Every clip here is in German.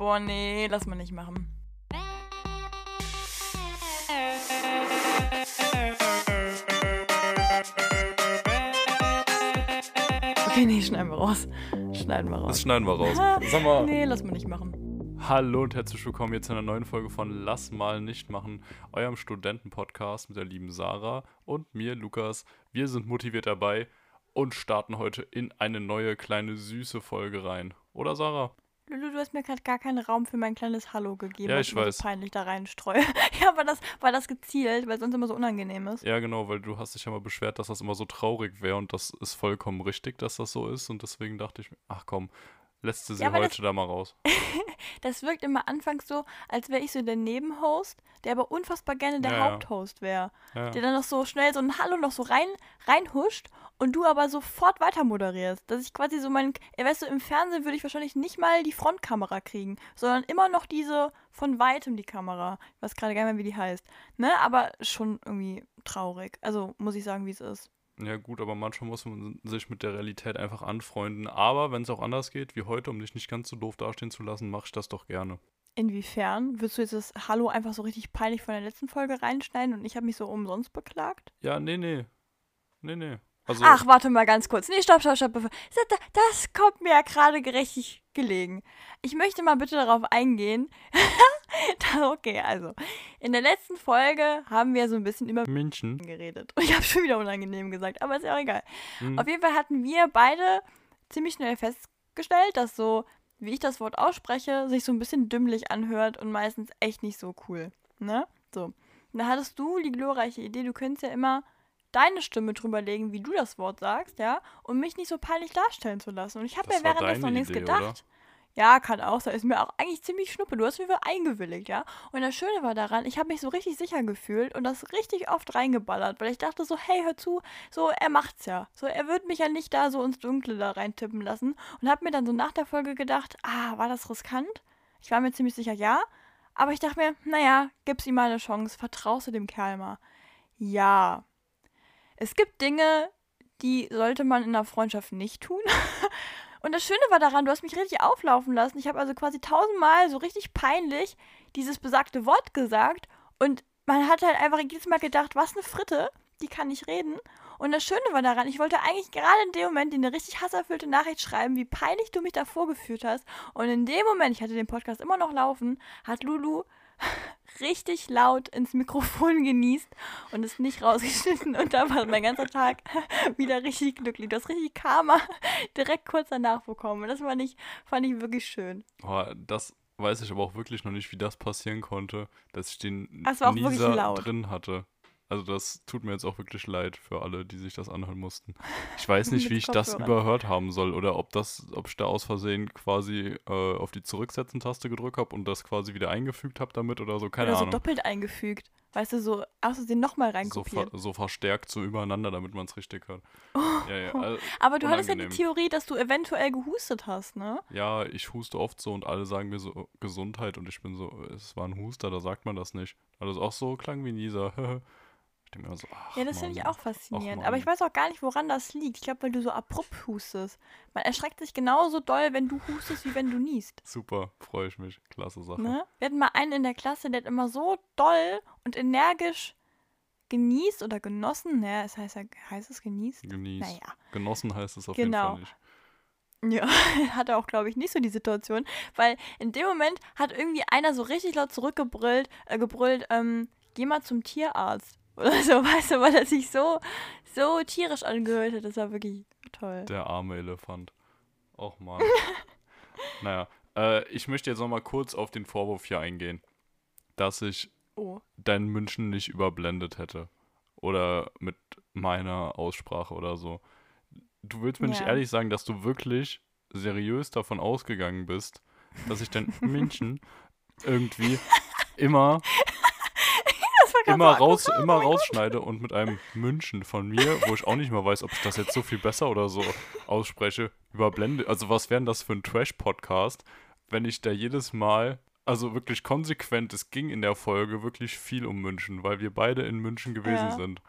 Boah, nee, lass mal nicht machen. Okay, nee, schneiden wir raus. Schneiden wir raus. Das schneiden wir raus. Sag mal. Nee, lass mal nicht machen. Hallo und herzlich willkommen jetzt zu einer neuen Folge von Lass mal nicht machen, eurem Studentenpodcast mit der lieben Sarah und mir, Lukas. Wir sind motiviert dabei und starten heute in eine neue kleine süße Folge rein. Oder Sarah? Lulu, du hast mir gerade gar keinen Raum für mein kleines Hallo gegeben, Ja, ich weiß. so peinlich da reinstreue. ja, war das, war das gezielt, weil sonst immer so unangenehm ist. Ja, genau, weil du hast dich ja mal beschwert, dass das immer so traurig wäre und das ist vollkommen richtig, dass das so ist und deswegen dachte ich mir, ach komm, lässt du sie Ja, weil heute da mal raus. Das wirkt immer anfangs so, als wäre ich so der Nebenhost, der aber unfassbar gerne der Ja. Haupthost wäre. Ja. Der dann noch so schnell so ein Hallo noch so rein reinhuscht und du aber sofort weiter moderierst. Dass ich quasi so mein, ja, weißt du, im Fernsehen würde ich wahrscheinlich nicht mal die Frontkamera kriegen, sondern immer noch diese von weitem die Kamera. Ich weiß gerade gar nicht mehr, wie die heißt. Ne, aber schon irgendwie traurig. Also muss ich sagen, wie es ist. Ja gut, aber manchmal muss man sich mit der Realität einfach anfreunden. Aber wenn es auch anders geht, wie heute, um dich nicht ganz so doof dastehen zu lassen, mach ich das doch gerne. Inwiefern? Würdest du jetzt das Hallo einfach so richtig peinlich von der letzten Folge reinschneiden und ich habe mich so umsonst beklagt? Ja, nee, nee. Nee, nee. Also, Ach, warte mal ganz kurz. Nee, stopp, stopp, stopp. Das, kommt mir ja gerade gerechtig gelegen. Ich möchte mal bitte darauf eingehen. Okay, also. In der letzten Folge haben wir so ein bisschen über München. geredet. Und ich habe schon wieder unangenehm gesagt, aber ist ja auch egal. Hm. Auf jeden Fall hatten wir beide ziemlich schnell festgestellt, dass so, wie ich das Wort ausspreche, sich so ein bisschen dümmlich anhört und meistens echt nicht so cool. Ne? So. Und da hattest du die glorreiche Idee, du könntest ja immer deine Stimme drüber legen, wie du das Wort sagst, ja, um mich nicht so peinlich darstellen zu lassen. Und ich habe mir währenddessen noch nichts Idee, gedacht. oder? Ja, kann auch sein. Ist mir auch eigentlich ziemlich schnuppe. Du hast mich wieder eingewilligt, ja. Und das Schöne war daran, ich habe mich so richtig sicher gefühlt und das richtig oft reingeballert, weil ich dachte so, hey, hör zu, so, er macht's ja. So, er wird mich ja nicht da so ins Dunkle da reintippen lassen. Und habe mir dann so nach der Folge gedacht, ah, war das riskant? Ich war mir ziemlich sicher, ja. Aber ich dachte mir, naja, gib's ihm mal eine Chance, vertraust du dem Kerl mal. Ja. Es gibt Dinge, die sollte man in einer Freundschaft nicht tun. Und das Schöne war daran, du hast mich richtig auflaufen lassen. Ich habe also quasi tausendmal so richtig peinlich dieses besagte Wort gesagt. Und man hat halt einfach jedes Mal gedacht, was eine Fritte, die kann nicht reden. Und das Schöne war daran, ich wollte eigentlich gerade in dem Moment dir eine richtig hasserfüllte Nachricht schreiben, wie peinlich du mich da vorgeführt hast. Und in dem Moment, ich hatte den Podcast immer noch laufen, hat Lulu richtig laut ins Mikrofon genießt und es nicht rausgeschnitten. Und da war mein ganzer Tag wieder richtig glücklich. Du hast richtig Karma direkt kurz danach bekommen. Und das fand ich, fand ich wirklich schön. Oh, das weiß ich aber auch wirklich noch nicht, wie das passieren konnte, dass ich den Das Nieser drin hatte. Also das tut mir jetzt auch wirklich leid für alle, die sich das anhören mussten. Ich weiß nicht, wie ich das überhört haben soll oder ob das, ob ich da aus Versehen quasi äh, auf die Zurücksetzen-Taste gedrückt habe und das quasi wieder eingefügt habe damit oder so, keine Oder so Ahnung. doppelt eingefügt. Weißt du, so aus Versehen nochmal So, reinkopiert. ver so verstärkt so übereinander, damit man es richtig hört. Ja, ja, also, Aber du hattest ja die unangenehm. Theorie, dass du eventuell gehustet hast, ne? ja, ich huste oft so und alle sagen mir so Gesundheit und ich bin so, es war ein Huster, da sagt man das nicht. Also es auch so klang wie Nieser. ich denke mir so, ach, Ja, das finde ich auch faszinierend. Mann. Aber ich weiß auch gar nicht, woran das liegt. Ich glaube, weil du so abrupt hustest. Man erschreckt sich genauso doll, wenn du hustest, wie wenn du niest. Super, freue ich mich. Klasse Sache. Ne? Wir hatten mal einen in der Klasse, der hat immer so doll und energisch genießt oder genossen. Naja, es heißt ja, heißt es genießt? Genießt. Naja. Genossen heißt es auf Genau. jeden Fall nicht. Ja, hatte auch, glaube ich, nicht so die Situation, weil in dem Moment hat irgendwie einer so richtig laut zurückgebrüllt, äh, gebrüllt, ähm, geh mal zum Tierarzt. Oder so, weißt du, weil er sich so, so tierisch angehört hat. Das war wirklich toll. Der arme Elefant. Och Mann. naja, äh, ich möchte jetzt nochmal kurz auf den Vorwurf hier eingehen, dass ich Oh. dein München nicht überblendet hätte. Oder mit meiner Aussprache oder so. Du willst mir nicht Ja. ehrlich sagen, dass du wirklich seriös davon ausgegangen bist, dass ich dein München irgendwie immer, immer, raus, abgefahren. immer rausschneide und mit einem München von mir, wo ich auch nicht mal weiß, ob ich das jetzt so viel besser oder so ausspreche, überblende. Also was wäre denn das für ein Trash-Podcast, wenn ich da jedes Mal, also wirklich konsequent, es ging in der Folge wirklich viel um München, weil wir beide in München gewesen Ja. sind.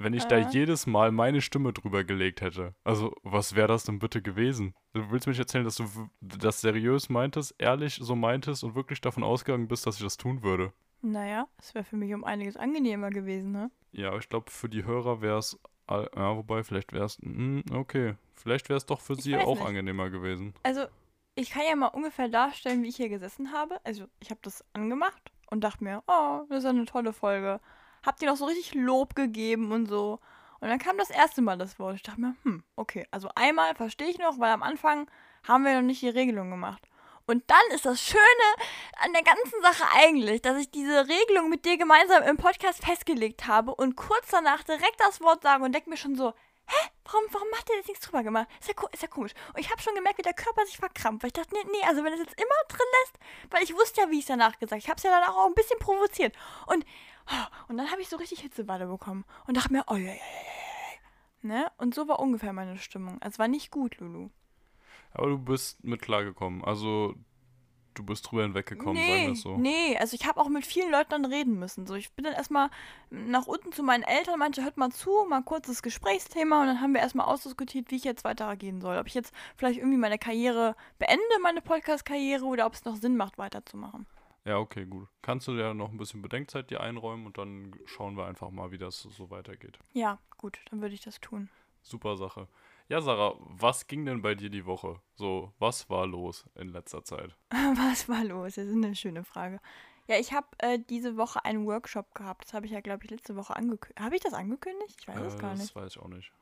wenn ich da Äh. jedes Mal meine Stimme drüber gelegt hätte. Also, was wäre das denn bitte gewesen? Du willst mich erzählen, dass du das seriös meintest, ehrlich so meintest und wirklich davon ausgegangen bist, dass ich das tun würde? Naja, es wäre für mich um einiges angenehmer gewesen, ne? Ja, ich glaube, für die Hörer wäre es. Ja, wobei, vielleicht wäre es. Okay. Vielleicht wäre es doch für Ich sie auch nicht. angenehmer gewesen. Also, ich kann ja mal ungefähr darstellen, wie ich hier gesessen habe. Also, ich habe das angemacht und dachte mir, oh, das ist ja eine tolle Folge. Hab dir noch so richtig Lob gegeben und so. Und dann kam das erste Mal das Wort. Ich dachte mir, hm, okay. Also einmal verstehe ich noch, weil am Anfang haben wir noch nicht die Regelung gemacht. Und dann ist das Schöne an der ganzen Sache eigentlich, dass ich diese Regelung mit dir gemeinsam im Podcast festgelegt habe und kurz danach direkt das Wort sage und denke mir schon so, hä, warum, warum macht ihr jetzt nichts drüber gemacht? Ist ja, ist ja komisch. Und ich habe schon gemerkt, wie der Körper sich verkrampft. Weil ich dachte, nee, nee, also wenn es jetzt immer drin lässt, weil ich wusste ja, wie ich es danach gesagt Ich habe es ja danach auch ein bisschen provoziert. Und, und dann habe ich so richtig Hitzewalle bekommen und dachte mir, oh ja, ja, ja, ja. Ne? Und so war ungefähr meine Stimmung. Es war nicht gut, Lulu. Aber du bist mit klargekommen. Also, du bist drüber hinweggekommen, sagen wir nee, es so. nee, also ich habe auch mit vielen Leuten dann reden müssen. So, ich bin dann erstmal nach unten zu meinen Eltern, meinte, hört mal zu, mal kurzes Gesprächsthema und dann haben wir erstmal ausdiskutiert, wie ich jetzt weitergehen soll. Ob ich jetzt vielleicht irgendwie meine Karriere beende, meine Podcast-Karriere, oder ob es noch Sinn macht, weiterzumachen. Ja, okay, gut. Kannst du ja noch ein bisschen Bedenkzeit dir einräumen und dann schauen wir einfach mal, wie das so weitergeht. Ja, gut, dann würde ich das tun. Super Sache. Ja, Sarah, was ging denn bei dir die Woche? So, was war los in letzter Zeit? Was war los? Das ist eine schöne Frage. Ja, ich habe äh, diese Woche einen Workshop gehabt. Das habe ich ja, glaube ich, letzte Woche angekündigt. Habe ich das angekündigt? Ich weiß es Äh, gar nicht. Das weiß ich auch nicht.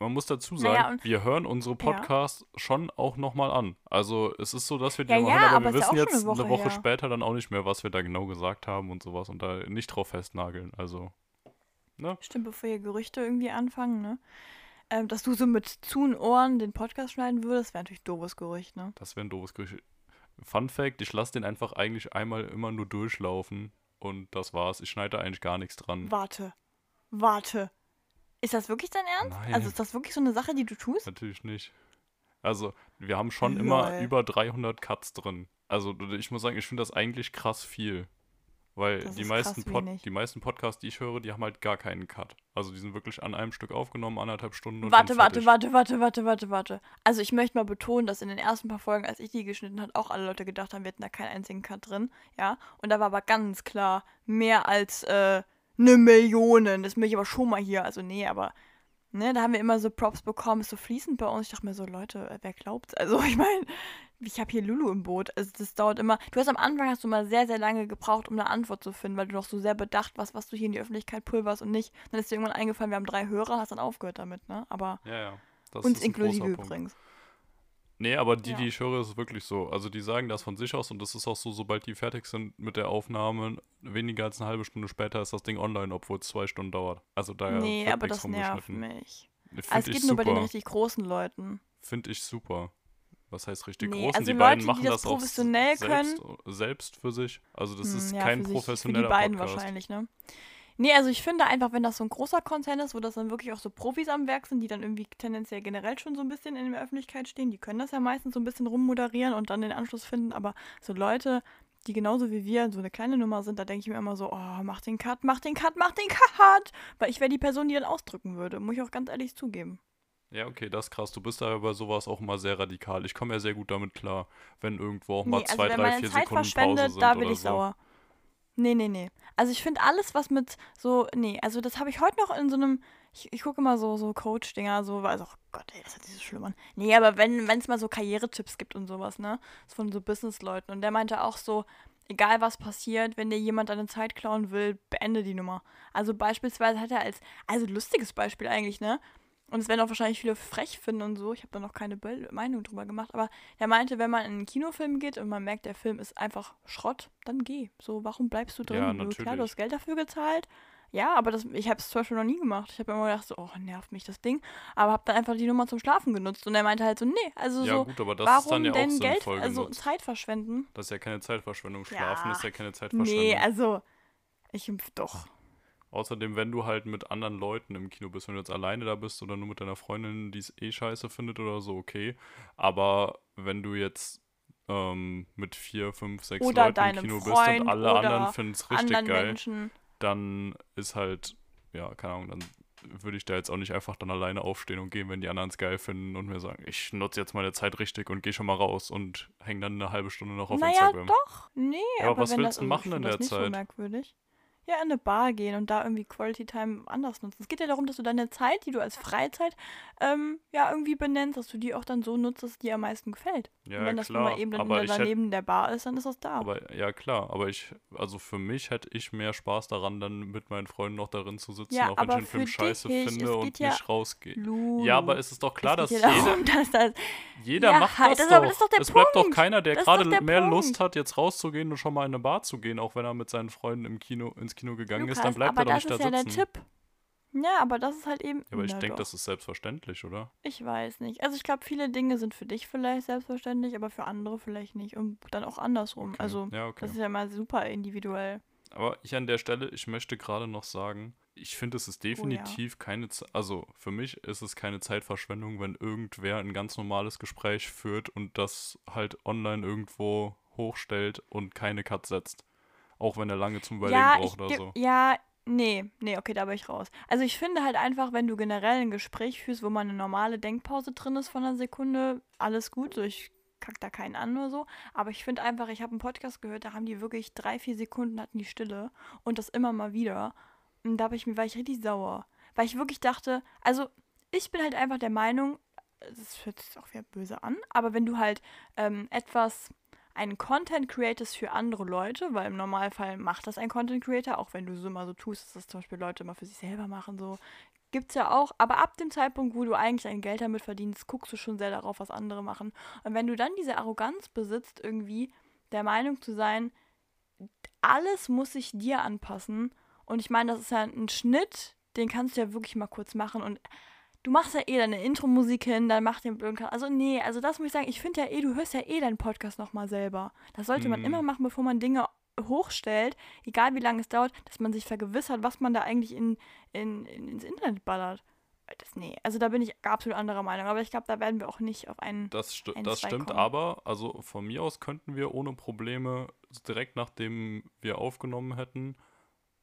Man muss dazu Naja, sagen, und- wir hören unsere Ja. Podcasts schon auch nochmal an. Also es ist so, dass wir die Ja, nochmal ja, hören, aber, aber wir ja wissen jetzt eine Woche eine Woche später dann auch nicht mehr, was wir da genau gesagt haben und sowas und da nicht drauf festnageln. Also, ne? Stimmt, bevor hier Gerüchte irgendwie anfangen, ne? Ähm, dass du so mit zu und Ohren den Podcast schneiden würdest, wäre natürlich ein doofes Gerücht, ne? Das wäre ein doofes Gerücht. Fun Fact, ich lasse den einfach eigentlich einmal immer nur durchlaufen und das war's. Ich schneide da eigentlich gar nichts dran. Warte. Warte. Ist das wirklich dein Ernst? Nein. Also ist das wirklich so eine Sache, die du tust? Natürlich nicht. Also, wir haben schon immer Lol. über 300 Cuts drin. Also, ich muss sagen, ich finde das eigentlich krass viel. Weil die ist meisten, krass Pod, die meisten Podcasts, die ich höre, die haben halt gar keinen Cut. Also, die sind wirklich an einem Stück aufgenommen, anderthalb Stunden und Warte, warte, warte, warte, warte, warte, warte. Also ich möchte mal betonen, dass in den ersten paar Folgen, als ich die geschnitten habe, auch alle Leute gedacht haben, wir hätten da keinen einzigen Cut drin. Ja. Und da war aber ganz klar mehr als äh, eine Million. Das möchte ich aber schon mal hier. Also nee, aber ne, da haben wir immer so Props bekommen, ist so fließend bei uns. Ich dachte mir so, Leute, äh, wer glaubt's? Also ich meine, ich habe hier Lulu im Boot. Also das dauert immer. Du hast am Anfang hast du mal sehr, sehr lange gebraucht, um eine Antwort zu finden, weil du noch so sehr bedacht warst, was du hier in die Öffentlichkeit pulverst und nicht. Dann ist dir irgendwann eingefallen, wir haben drei Hörer, hast dann aufgehört damit, ne? Aber Ja, ja. Das uns ist ein inklusive großer Punkt. übrigens. Nee, aber die, Ja. die ich höre, ist wirklich so. Also die sagen das von sich aus und das ist auch so, sobald die fertig sind mit der Aufnahme, weniger als eine halbe Stunde später ist das Ding online, obwohl es zwei Stunden dauert. Also da nee, aber das nervt mich. Also es geht nur bei den richtig großen Leuten. Finde ich super. Was heißt richtig Nee, großen? also die Leute, beiden die machen das das, auch professionell selbst, selbst für sich. Also das Hm, ist ja, kein für sich- professioneller Für die beiden Podcast. wahrscheinlich, ne? Nee, also ich finde einfach, wenn das so ein großer Konzern ist, wo das dann wirklich auch so Profis am Werk sind, die dann irgendwie tendenziell generell schon so ein bisschen in der Öffentlichkeit stehen, die können das ja meistens so ein bisschen rummoderieren und dann den Anschluss finden, aber so Leute, die genauso wie wir so eine kleine Nummer sind, da denke ich mir immer so, oh, mach den Cut, mach den Cut, mach den Cut, weil ich wäre die Person, die dann ausdrücken würde, muss ich auch ganz ehrlich zugeben. Ja, okay, das ist krass. Du bist da bei sowas auch immer sehr radikal. Ich komme ja sehr gut damit klar, wenn irgendwo auch mal Nee, also zwei, drei, vier Zeit Sekunden Pause verschwendet, sind da bin oder ich so. sauer. Nee, nee, nee. Also ich finde alles, was mit so, nee, also das habe ich heute noch in so einem, ich, ich gucke immer so, so Coach-Dinger, so, also, oh Gott, ey, das hört sich so schlimm an. Nee, aber wenn es mal so Karrieretipps gibt und sowas, ne, von so Businessleuten und der meinte auch so, egal was passiert, wenn dir jemand deine Zeit klauen will, beende die Nummer. Also beispielsweise hat er als, also lustiges Beispiel eigentlich, ne, und es werden auch wahrscheinlich viele frech finden und so. Ich habe da noch keine Be Meinung drüber gemacht. Aber er meinte, wenn man in einen Kinofilm geht und man merkt, der Film ist einfach Schrott, dann geh. So, warum bleibst du drin? Ja, Du- Klar, natürlich. du hast Geld dafür gezahlt. Ja, aber das, ich habe es zum Beispiel noch nie gemacht. Ich habe immer gedacht, so, oh, nervt mich das Ding. Aber habe dann einfach die Nummer zum Schlafen genutzt. Und er meinte halt so, nee, also Ja, so, gut, aber das warum ist dann ja auch denn Geld, also genutzt. Zeit verschwenden? Das ist ja keine Zeitverschwendung. Schlafen Ja. ist ja keine Zeitverschwendung. Nee, also, ich, doch. Außerdem, wenn du halt mit anderen Leuten im Kino bist, wenn du jetzt alleine da bist oder nur mit deiner Freundin, die es eh scheiße findet oder so, okay. Aber wenn du jetzt ähm, mit vier, fünf, sechs Oder Leuten im Kino bist Freund und alle anderen finden es richtig geil, Menschen. dann ist halt, ja, keine Ahnung, dann würde ich da jetzt auch nicht einfach dann alleine aufstehen und gehen, wenn die anderen es geil finden und mir sagen, ich nutze jetzt meine Zeit richtig und gehe schon mal raus und hänge dann eine halbe Stunde noch auf naja, Instagram. doch. Nee, Ja, aber aber was willst du machen in der das nicht so Zeit? merkwürdig. Ja, in eine Bar gehen und da irgendwie Quality Time anders nutzen. Es geht ja darum, dass du deine Zeit, die du als Freizeit ähm, ja irgendwie benennst, dass du die auch dann so nutzt, dass es dir am meisten gefällt. Ja, und wenn das klar, mal eben dann aber ich hätt- daneben der Bar ist, dann ist das da. Aber ja, klar, aber ich, also für mich hätte ich mehr Spaß daran, dann mit meinen Freunden noch darin zu sitzen, Ja, auch wenn ich den Film scheiße dich, finde und ja- nicht rausgehe. Ja, aber es ist doch klar, dass jeder, darum, dass das jeder Ja, macht halt, das, das doch. doch es bleibt doch keiner, der gerade mehr Lust Punkt. hat, jetzt rauszugehen und schon mal in eine Bar zu gehen, auch wenn er mit seinen Freunden im Kino, ins Kino gegangen ist, dann Lukas, bleibt er doch das nicht da ist ja sitzen. der Tipp. Ja, aber das ist halt eben. Ja, aber ich denke, das ist selbstverständlich, oder? Ich weiß nicht. Also ich glaube, viele Dinge sind für dich vielleicht selbstverständlich, aber für andere vielleicht nicht. Und dann auch andersrum. Okay. Also ja, okay. das ist ja mal super individuell. Aber ich an der Stelle, ich möchte gerade noch sagen, ich finde, es Oh ist definitiv keine Zeit, also für mich ist es keine Zeitverschwendung, wenn irgendwer ein ganz normales Gespräch führt und das halt online irgendwo hochstellt und keine Cut setzt. Auch wenn er lange zum Überlegen ja, braucht oder so. ja, nee, nee, okay, da bin ich raus. Also ich finde halt einfach, wenn du generell ein Gespräch führst, wo mal eine normale Denkpause drin ist von einer Sekunde, alles gut, so ich kack da keinen an oder so. Aber ich finde einfach, ich habe einen Podcast gehört, da haben die wirklich drei, vier Sekunden hatten die Stille und das immer mal wieder. Und da ich mir, war ich richtig sauer. Weil ich wirklich dachte, also ich bin halt einfach der Meinung, das hört sich auch wieder böse an, aber wenn du halt ähm, etwas einen Content createst für andere Leute, weil im Normalfall macht das ein Content Creator, auch wenn du so immer so tust, dass das zum Beispiel Leute immer für sich selber machen, so gibt's ja auch. Aber ab dem Zeitpunkt, wo du eigentlich dein Geld damit verdienst, guckst du schon sehr darauf, was andere machen. Und wenn du dann diese Arroganz besitzt, irgendwie der Meinung zu sein, alles muss sich dir anpassen. Und ich meine, das ist ja ein Schnitt, den kannst du ja wirklich mal kurz machen und du machst ja eh deine Intro-Musik hin, dann mach den blöden Also nee, also das muss ich sagen, ich finde ja eh, du hörst ja eh deinen Podcast nochmal selber. Das sollte man Mhm. immer machen, bevor man Dinge hochstellt, egal wie lange es dauert, dass man sich vergewissert, was man da eigentlich in, in, in, ins Internet ballert. Das, nee, also da bin ich absolut anderer Meinung, aber ich glaube, da werden wir auch nicht auf einen. Das, sti ein, das stimmt kommen. aber, also von mir aus könnten wir ohne Probleme direkt nachdem wir aufgenommen hätten,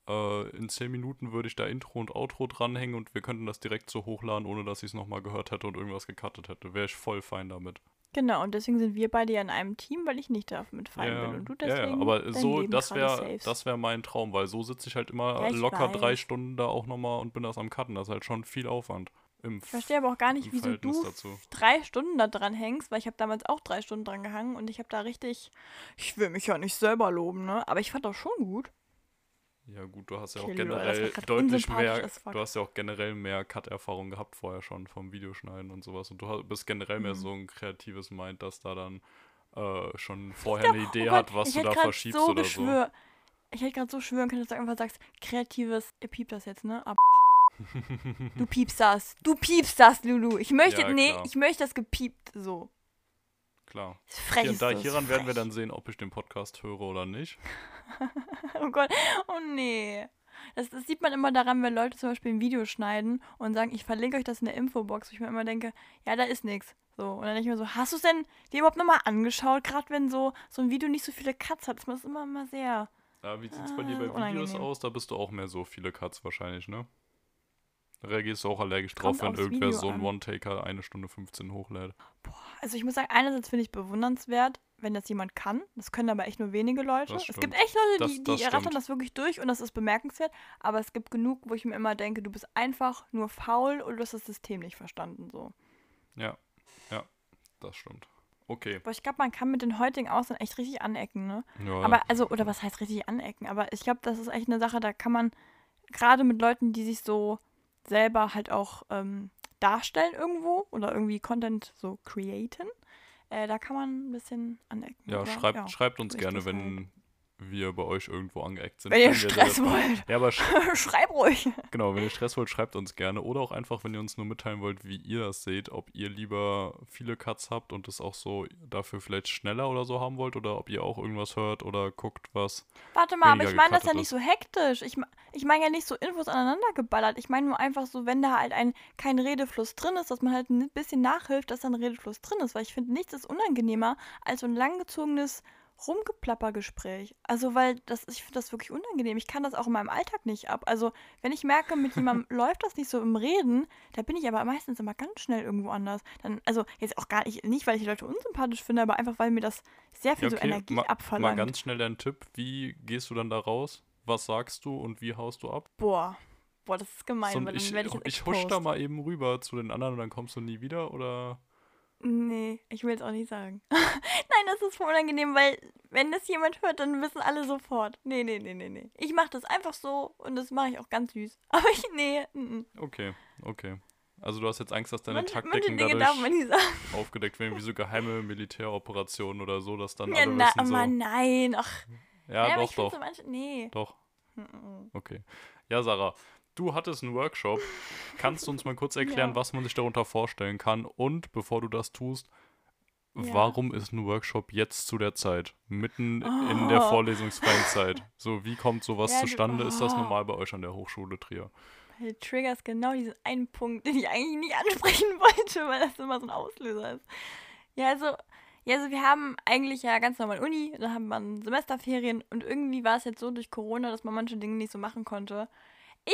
äh, in 10 Minuten würde ich da Intro und Outro dranhängen und wir könnten das direkt so hochladen, ohne dass ich es nochmal gehört hätte und irgendwas gecuttet hätte. Wäre ich voll fein damit. Genau, und deswegen sind wir beide ja in einem Team, weil ich nicht damit fein ja, bin und du deswegen. ja, aber so, Leben das wäre das wär mein Traum, weil so sitze ich halt immer Ja, ich locker drei weiß. Stunden da auch nochmal und bin das am Cutten. Das ist halt schon viel Aufwand. Ich verstehe aber auch gar nicht, wieso du dazu. drei Stunden da dran hängst, weil ich habe damals auch drei Stunden dran gehangen und ich habe da richtig, ich will mich ja nicht selber loben, ne? Aber ich fand das schon gut. Ja gut, du hast ja auch generell deutlich mehr, du hast ja auch generell mehr Cut-Erfahrung gehabt vorher schon vom Videoschneiden und sowas. Und du bist generell mehr Mhm. so ein kreatives Mind, das da dann äh, schon vorher eine Idee oh hat, was du da verschiebst so oder so. Ich hätte gerade so schwören können, dass du einfach sagst, kreatives, ihr piept das jetzt, ne? Ab. du piepst das. Du piepst das, Lulu. Ich möchte, Ja, nee, ich möchte das gepiept so. Klar. Frech Hier, da, hieran werden wir frech. dann sehen, ob ich den Podcast höre oder nicht. Oh Gott, oh nee. Das, das sieht man immer daran, wenn Leute zum Beispiel ein Video schneiden und sagen, ich verlinke euch das in der Infobox, wo ich mir immer denke, ja, da ist nichts. So, und dann denke ich mir so, hast du es denn dir überhaupt nochmal angeschaut? Gerade wenn so, so ein Video nicht so viele Cuts hat, ist das immer, immer sehr. Ja, wie sieht's bei Ah, dir bei Videos unangenehm. aus? Da bist du auch mehr so viele Cuts wahrscheinlich, ne? Reagierst du auch allergisch Kommt drauf, wenn irgendwer Video so einen. One-Taker eine Stunde 15 hochlädt. Also ich muss sagen, einerseits finde ich bewundernswert, wenn das jemand kann. Das können aber echt nur wenige Leute. Das Es gibt echt Leute, Das- die, das die rattern das wirklich durch und das ist bemerkenswert. Aber es gibt genug, wo ich mir immer denke, du bist einfach nur faul oder du hast das System nicht verstanden. So. Ja, ja, das stimmt. Okay. Aber ich glaube, man kann mit den heutigen Ausland echt richtig anecken, ne? Ja, Aber also, oder was heißt richtig anecken? Aber ich glaube, das ist echt eine Sache, da kann man gerade mit Leuten, die sich so selber halt auch ähm, darstellen irgendwo oder irgendwie Content so createn, äh, da kann man ein bisschen anecken. ja, oder? schreibt, ja. schreibt uns gerne, wenn wir bei euch irgendwo angeeckt sind. Wenn ihr Stress wollt, Ja, aber sch schreib ruhig. genau, wenn ihr Stress wollt, schreibt uns gerne. Oder auch einfach, wenn ihr uns nur mitteilen wollt, wie ihr das seht, ob ihr lieber viele Cuts habt und es auch so dafür vielleicht schneller oder so haben wollt oder ob ihr auch irgendwas hört oder guckt, was. Warte mal, aber ich meine das ja nicht so hektisch. Ich, ich meine ja nicht so Infos aneinander geballert. Ich meine nur einfach so, wenn da halt ein kein Redefluss drin ist, dass man halt ein bisschen nachhilft, dass da ein Redefluss drin ist. Weil ich finde, nichts ist unangenehmer als so ein langgezogenes Rumgeplappergespräch. Also, weil das, ich finde das wirklich unangenehm. Ich kann das auch in meinem Alltag nicht ab. Also, wenn ich merke, mit jemandem läuft das nicht so im Reden, da bin ich aber meistens immer ganz schnell irgendwo anders. Dann, also, jetzt auch gar nicht, nicht, weil ich die Leute unsympathisch finde, aber einfach, weil mir das sehr viel Ja, so okay, Energie ma, abverlangt. mal ganz schnell deinen Tipp. Wie gehst du dann da raus? Was sagst du und wie haust du ab? Boah. Boah, das ist gemein, So, weil ich dann werde ich jetzt ich husch da mal eben rüber zu den anderen und dann kommst du nie wieder oder? Nee, ich will es auch nicht sagen. Nein, das ist voll unangenehm, weil wenn das jemand hört, dann wissen alle sofort. Nee, nee, nee, nee, nee. Ich mache das einfach so und das mache ich auch ganz süß. Aber ich, nee, mm, mm. Okay, okay. Also du hast jetzt Angst, dass deine manche Taktiken Dinge darf man dadurch nicht sagen. aufgedeckt werden, wie so geheime Militäroperationen oder so, dass dann Ja, alle na, wissen so. aber nein. Ach, Ja, ja, aber doch, doch, so manche, nee. doch. Mm. Okay. Ja, Sarah, du hattest einen Workshop. Kannst du uns mal kurz erklären, Ja. was man sich darunter vorstellen kann? Und bevor du das tust, Ja. warum ist ein Workshop jetzt zu der Zeit? Mitten in der Oh. vorlesungsfreien Zeit. So, wie kommt sowas Ja, zustande? Ist das oh. normal bei euch an der Hochschule Trier? Weil du triggerst genau diesen einen Punkt, den ich eigentlich nicht ansprechen wollte, weil das immer so ein Auslöser ist. Ja, also, ja, also wir haben eigentlich ja ganz normal Uni, dann haben wir Semesterferien und irgendwie war es jetzt so durch Corona, dass man manche Dinge nicht so machen konnte.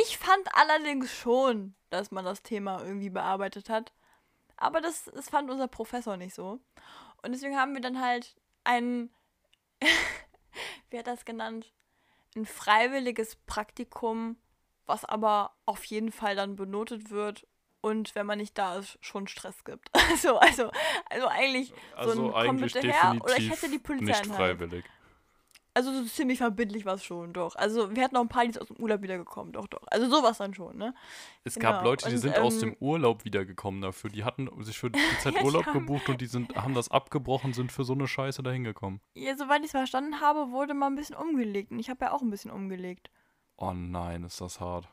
Ich fand allerdings schon, dass man das Thema irgendwie bearbeitet hat. Aber das, das fand unser Professor nicht so. Und deswegen haben wir dann halt ein, wie hat das genannt? Ein freiwilliges Praktikum, was aber auf jeden Fall dann benotet wird und wenn man nicht da ist, schon Stress gibt. Also, also, also eigentlich Also so ein komm eigentlich bitte her oder ich hätte die Polizei nicht in Hand. Also so ziemlich verbindlich war es schon, doch. Also wir hatten auch ein paar, die sind aus dem Urlaub wiedergekommen, doch, doch. Also sowas dann schon, ne? Es gab Genau, Leute, die und, sind aus ähm, dem Urlaub wiedergekommen dafür. Die hatten sich für die Zeit Urlaub gebucht und die sind, haben das abgebrochen, sind für so eine Scheiße dahin gekommen. Ja, soweit ich es verstanden habe, wurde mal ein bisschen umgelegt. Und ich habe ja auch ein bisschen umgelegt. Oh nein, ist das hart.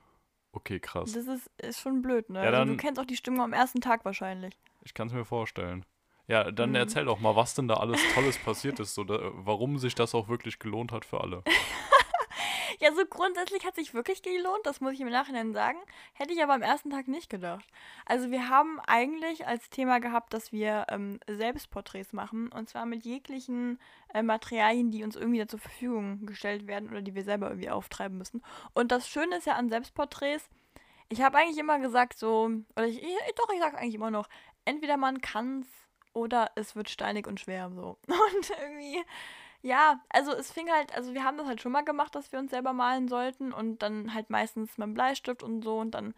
Okay, krass. Das ist, ist schon blöd, ne? Ja, also, du dann- kennst auch die Stimmung am ersten Tag wahrscheinlich. Ich kann es mir vorstellen. Ja, dann Mhm. erzähl doch mal, was denn da alles Tolles passiert ist, so, da, warum sich das auch wirklich gelohnt hat für alle. Ja, so grundsätzlich hat sich wirklich gelohnt, das muss ich im Nachhinein sagen. Hätte ich aber am ersten Tag nicht gedacht. Also wir haben eigentlich als Thema gehabt, dass wir ähm, Selbstporträts machen. Und zwar mit jeglichen äh, Materialien, die uns irgendwie da zur Verfügung gestellt werden oder die wir selber irgendwie auftreiben müssen. Und das Schöne ist ja an Selbstporträts, ich habe eigentlich immer gesagt so, oder ich, ich doch, ich sage eigentlich immer noch, entweder man kann's oder es wird steinig und schwer so. Und irgendwie, ja, also es fing halt, also wir haben das halt schon mal gemacht, dass wir uns selber malen sollten und dann halt meistens mit dem Bleistift und so und dann,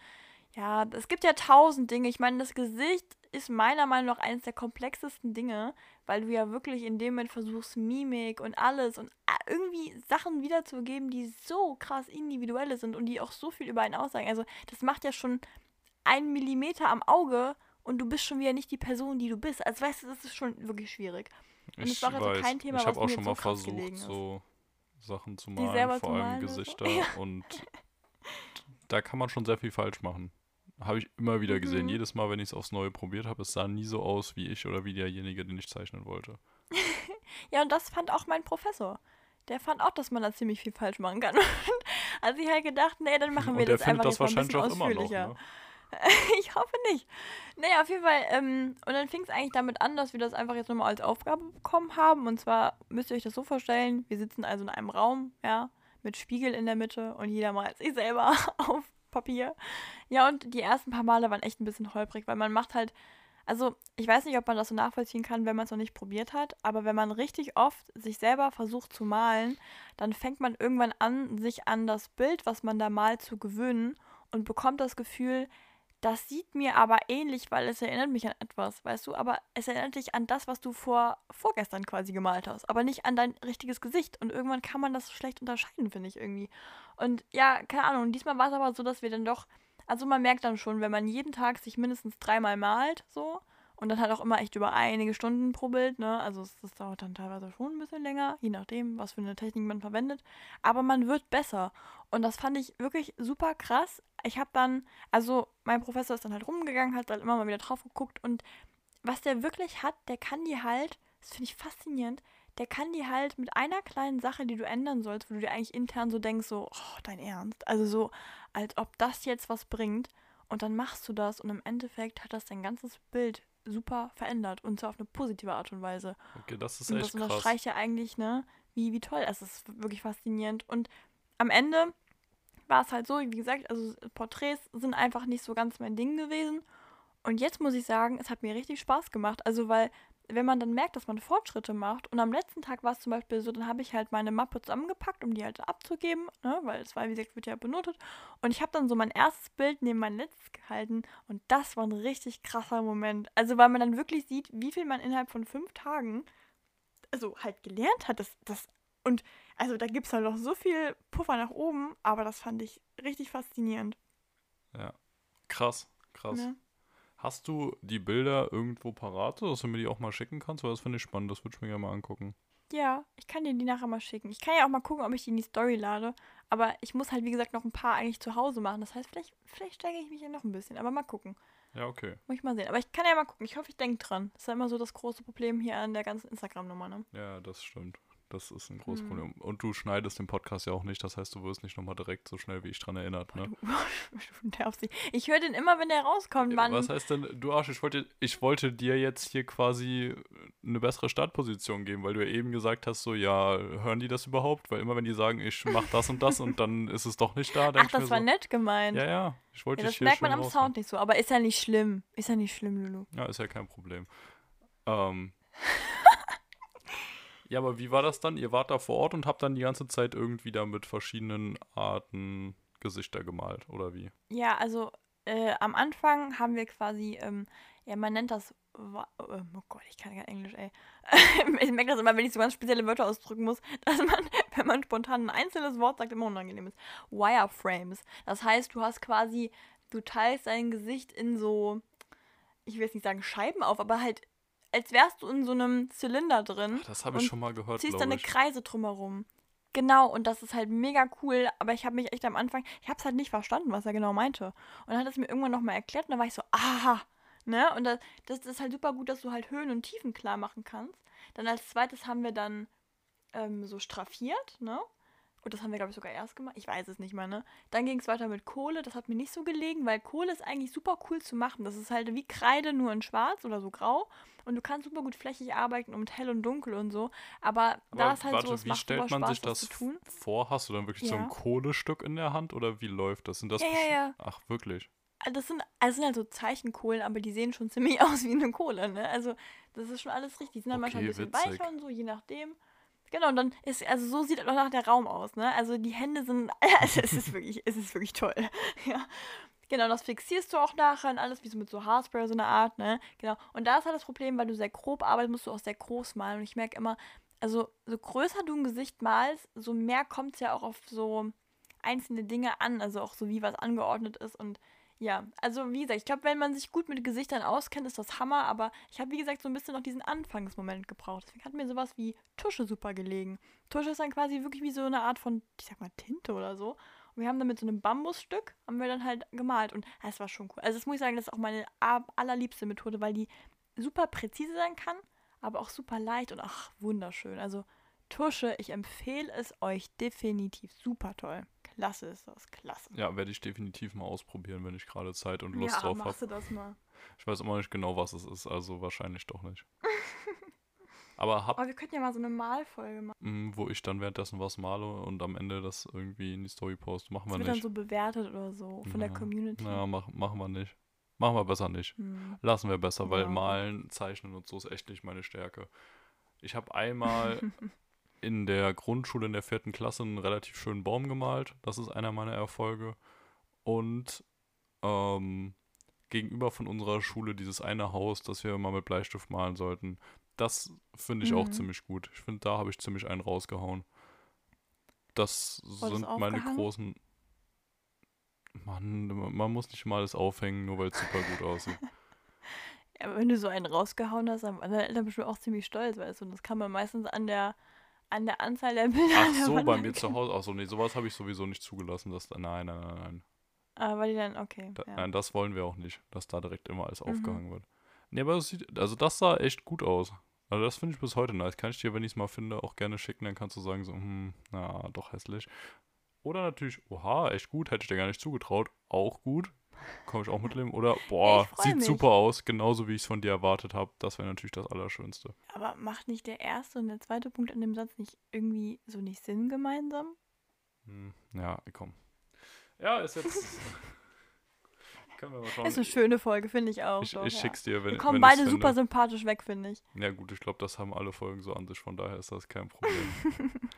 ja, es gibt ja tausend Dinge. Ich meine, das Gesicht ist meiner Meinung nach eines der komplexesten Dinge, weil du ja wirklich in dem Moment versuchst, Mimik und alles und a- irgendwie Sachen wiederzugeben, die so krass individuelle sind und die auch so viel über einen aussagen. Also das macht ja schon einen Millimeter am Auge und du bist schon wieder nicht die Person, die du bist. Also weißt du, das ist schon wirklich schwierig. Und Ich war also weiß. kein Thema, ich habe auch schon so mal versucht, so Sachen zu malen, vor allem malen so. Gesichter. Ja. Und da kann man schon sehr viel falsch machen. Habe ich immer wieder gesehen. Mhm. Jedes Mal, wenn ich es aufs Neue probiert habe, es sah nie so aus wie ich oder wie derjenige, den ich zeichnen wollte. Ja, und das fand auch mein Professor. Der fand auch, dass man da ziemlich viel falsch machen kann. Und also ich halt gedacht, nee, dann machen wir Und das einfach das mal ein wahrscheinlich bisschen auch immer noch. ausführlicher. Ne? ich hoffe nicht. Naja, auf jeden Fall. Ähm, und dann fing es eigentlich damit an, dass wir das einfach jetzt nochmal als Aufgabe bekommen haben. Und zwar müsst ihr euch das so vorstellen, wir sitzen also in einem Raum, ja, mit Spiegel in der Mitte und jeder malt sich selber auf Papier. Ja, und die ersten paar Male waren echt ein bisschen holprig, weil man macht halt, also ich weiß nicht, ob man das so nachvollziehen kann, wenn man es noch nicht probiert hat, aber wenn man richtig oft sich selber versucht zu malen, dann fängt man irgendwann an, sich an das Bild, was man da malt, zu gewöhnen und bekommt das Gefühl, das sieht mir aber ähnlich, weil es erinnert mich an etwas, weißt du? Aber es erinnert dich an das, was du vor vorgestern quasi gemalt hast, aber nicht an dein richtiges Gesicht. Und irgendwann kann man das schlecht unterscheiden, finde ich irgendwie. Und ja, keine Ahnung. Diesmal war es aber so, dass wir dann doch, also man merkt dann schon, wenn man jeden Tag sich mindestens dreimal malt, so und dann halt auch immer echt über einige Stunden pro Bild, ne? Also das dauert dann teilweise schon ein bisschen länger, je nachdem, was für eine Technik man verwendet. Aber man wird besser. Und das fand ich wirklich super krass. Ich habe dann, also mein Professor ist dann halt rumgegangen, hat dann immer mal wieder drauf geguckt und was der wirklich hat, der kann dir halt, das finde ich faszinierend, der kann dir halt mit einer kleinen Sache, die du ändern sollst, wo du dir eigentlich intern so denkst, so, oh, dein Ernst. Also so, als ob das jetzt was bringt. Und dann machst du das und im Endeffekt hat das dein ganzes Bild super verändert und zwar auf eine positive Art und Weise. Okay, das ist Und echt das krass. unterstreicht ja eigentlich, ne, wie, wie toll es ist. Wirklich faszinierend. Und am Ende war es halt so, wie gesagt, also Porträts sind einfach nicht so ganz mein Ding gewesen. Und jetzt muss ich sagen, es hat mir richtig Spaß gemacht. Also, weil, wenn man dann merkt, dass man Fortschritte macht, und am letzten Tag war es zum Beispiel so, dann habe ich halt meine Mappe zusammengepackt, um die halt abzugeben, ne, weil es war, wie gesagt, wird ja benotet. Und ich habe dann so mein erstes Bild neben mein letztes gehalten und das war ein richtig krasser Moment. Also, weil man dann wirklich sieht, wie viel man innerhalb von fünf Tagen also halt gelernt hat. Das, das, und also da gibt es halt noch so viel Puffer nach oben, aber das fand ich richtig faszinierend. Ja. Krass, krass. Ne? Hast du die Bilder irgendwo parat, dass du mir die auch mal schicken kannst? Weil das finde ich spannend, das würde ich mir gerne mal angucken. Ja, ich kann dir die nachher mal schicken. Ich kann ja auch mal gucken, ob ich die in die Story lade. Aber ich muss halt, wie gesagt, noch ein paar eigentlich zu Hause machen. Das heißt, vielleicht, vielleicht steige ich mich ja noch ein bisschen. Aber mal gucken. Ja, okay. Muss ich mal sehen. Aber ich kann ja mal gucken. Ich hoffe, ich denke dran. Das ist ja immer so das große Problem hier an der ganzen Instagram-Nummer, ne? Ja, das stimmt. Das ist ein großes Hm. Problem. Und du schneidest den Podcast ja auch nicht, das heißt, du wirst nicht nochmal direkt so schnell wie ich dran erinnert, ne? Du nervst dich. Ich höre den immer, wenn der rauskommt, Mann. Was heißt denn, du Arsch, ich wollte, ich wollte dir jetzt hier quasi eine bessere Startposition geben, weil du ja eben gesagt hast, so, ja, hören die das überhaupt? Weil immer wenn die sagen, ich mach das und das und dann ist es doch nicht da, Ach, ich mir das war so, nett gemeint. ja, ja, ich wollte Ja, das merkt man am raushauen. Sound nicht so, aber ist ja nicht schlimm. Ist ja nicht schlimm, Lulu. Ja, ist ja kein Problem. Ähm. ja, aber wie war das dann? Ihr wart da vor Ort und habt dann die ganze Zeit irgendwie da mit verschiedenen Arten Gesichter gemalt, oder wie? Ja, also äh, am Anfang haben wir quasi, ähm, ja, man nennt das, äh, oh Gott, ich kann kein Englisch, ey. ich merke das immer, wenn ich so ganz spezielle Wörter ausdrücken muss, dass man, wenn man spontan ein einzelnes Wort sagt, immer unangenehm ist. Wireframes. Das heißt, du hast quasi, du teilst dein Gesicht in so, ich will jetzt nicht sagen Scheiben auf, aber halt, als wärst du in so einem Zylinder drin. Ach, das habe ich schon mal gehört, ziehst deine. Kreise drumherum. Genau, und das ist halt mega cool, aber ich habe mich echt am Anfang, ich habe es halt nicht verstanden, was er genau meinte. Und dann hat es mir irgendwann nochmal erklärt und dann war ich so, aha, ne? Und das, das ist halt super gut, dass du halt Höhen und Tiefen klar machen kannst. Dann als zweites haben wir dann ähm, so straffiert, ne? Und das haben wir, glaube ich, sogar erst gemacht. Ich weiß es nicht mehr, ne? Dann ging es weiter mit Kohle. Das hat mir nicht so gelegen, weil Kohle ist eigentlich super cool zu machen. Das ist halt wie Kreide, nur in schwarz oder so grau. Und du kannst super gut flächig arbeiten und hell und dunkel und so. Aber, da Aber ist halt warte, so, es wie macht stellt man Spaß, sich das das vor? Hast du dann wirklich so Ja. ein Kohlestück in der Hand oder wie läuft das? Sind das Ja, ja, ja. Ach, wirklich? Also Das sind, also sind halt so Zeichenkohlen, aber die sehen schon ziemlich aus wie eine Kohle, ne? Also, das ist schon alles richtig. Die sind dann manchmal ein Okay, bisschen witzig. weicher und so, je nachdem. Genau, und dann ist, also so sieht auch nach der Raum aus, ne? Also die Hände sind, also es ist wirklich, es ist wirklich toll. Ja. Genau, das fixierst du auch nachher und alles, wie so mit so Haarspray, so eine Art, ne? Genau. Und da ist halt das Problem, weil du sehr grob arbeitest, musst du auch sehr groß malen. Und ich merke immer, also so größer du ein Gesicht malst, so mehr kommt es ja auch auf so einzelne Dinge an, also auch so wie was angeordnet ist und ja, also wie gesagt, ich glaube, wenn man sich gut mit Gesichtern auskennt, ist das Hammer, aber ich habe, wie gesagt, so ein bisschen noch diesen Anfangsmoment gebraucht. Deswegen hat mir sowas wie Tusche super gelegen. Tusche ist dann quasi wirklich wie so eine Art von, ich sag mal, Tinte oder so. Und wir haben dann mit so einem Bambusstück, haben wir dann halt gemalt und das war schon cool. Also das muss ich sagen, das ist auch meine allerliebste Methode, weil die super präzise sein kann, aber auch super leicht und ach, wunderschön. Also Tusche, ich empfehle es euch definitiv. Super toll. Klasse ist das, klasse. Ja, werde ich definitiv mal ausprobieren, wenn ich gerade Zeit und Lust ja, drauf machst habe. du das mal. Ich weiß immer nicht genau, was es ist, also wahrscheinlich doch nicht. Aber hab, Aber wir könnten ja mal so eine Malfolge machen. mh, wo ich dann währenddessen was male und am Ende das irgendwie in die Story post, machen Das wir wird dann nicht. so bewertet oder so von der Ja. Community. Ja, mach, machen wir nicht. Machen wir besser nicht. Hm. Lassen wir besser, weil Ja. malen, zeichnen und so ist echt nicht meine Stärke. Ich habe einmal in der Grundschule in der vierten Klasse einen relativ schönen Baum gemalt. Das ist einer meiner Erfolge. Und ähm, gegenüber von unserer Schule dieses eine Haus, das wir mal mit Bleistift malen sollten. Das finde ich auch Mhm. ziemlich gut. Ich finde, da habe ich ziemlich einen rausgehauen. Das es sind meine großen. Mann, man muss nicht mal alles aufhängen, nur weil es super gut aussieht. Ja, aber wenn du so einen rausgehauen hast, dann waren deine Eltern bestimmt auch ziemlich stolz, weißt du. Und das kann man meistens an der, an der Anzahl der Bilder Ach so, bei mir zu Hause. Ach so, nee, sowas habe ich sowieso nicht zugelassen. Das, nein, nein, nein, nein. Aber die dann, okay. Da, ja. Nein, das wollen wir auch nicht, dass da direkt immer alles Mhm. aufgehangen wird. Nee, aber das sieht, also das sah echt gut aus. Also das finde ich bis heute nice. Kann ich dir, wenn ich es mal finde, auch gerne schicken. Dann kannst du sagen so, hm, na, doch hässlich. Oder natürlich, oha, echt gut, hätte ich dir gar nicht zugetraut. Auch gut. Komme ich auch mitleben? Oder, boah, sieht mich. super aus, genauso wie ich es von dir erwartet habe. Das wäre natürlich das Allerschönste. Aber macht nicht der erste und der zweite Punkt in dem Satz nicht irgendwie so nicht Sinn gemeinsam? Hm, ja, komm. Ja, ist jetzt. Können wir mal schauen. Ist eine schöne Folge, finde ich auch. ich doch, ich ja. schick's dir, wenn Wir kommen wenn beide super finde. sympathisch weg, finde ich. Ja, gut, ich glaube, das haben alle Folgen so an sich, von daher ist das kein Problem.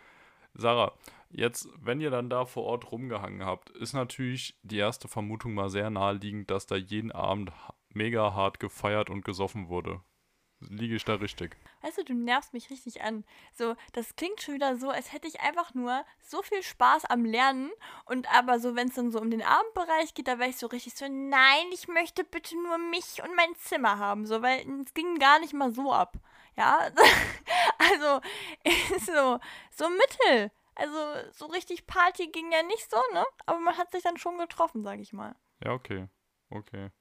Sarah, jetzt, wenn ihr dann da vor Ort rumgehangen habt, ist natürlich die erste Vermutung mal sehr naheliegend, dass da jeden Abend mega hart gefeiert und gesoffen wurde. Liege ich da richtig? Weißt du, du nervst mich richtig an. So, das klingt schon wieder so, als hätte ich einfach nur so viel Spaß am Lernen und aber so, wenn es dann so um den Abendbereich geht, da wäre ich so richtig so, nein, ich möchte bitte nur mich und mein Zimmer haben, so, weil es ging gar nicht mal so ab. Ja, also so, so mittel. Also so richtig Party ging ja nicht so, ne? Aber man hat sich dann schon getroffen, sag ich mal. Ja, okay. Okay.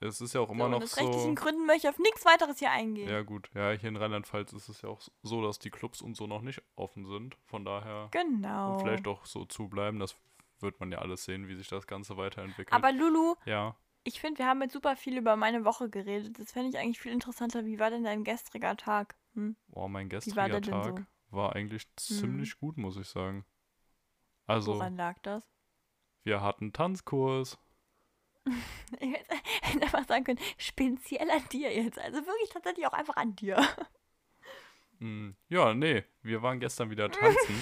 Es ist ja auch So, immer und noch aus so. rechtlichen Gründen möchte ich auf nichts weiteres hier eingehen. Ja, gut. Ja, hier in Rheinland-Pfalz ist es ja auch so, dass die Clubs und so noch nicht offen sind. Von daher. Genau. Und vielleicht auch so zubleiben. Das wird man ja alles sehen, wie sich das Ganze weiterentwickelt. Aber Lulu, ja. Ich finde, wir haben jetzt super viel über meine Woche geredet. Das fände ich eigentlich viel interessanter. Wie war denn dein gestriger Tag? Hm? Boah, mein Wie war gestriger der denn Tag so? Mhm. war eigentlich ziemlich gut, muss ich sagen. Also, Woran lag das? wir hatten Tanzkurs. Ich hätte einfach sagen können, speziell an dir jetzt. Also wirklich tatsächlich auch einfach an dir. Hm, ja, nee, wir waren gestern wieder tanzen.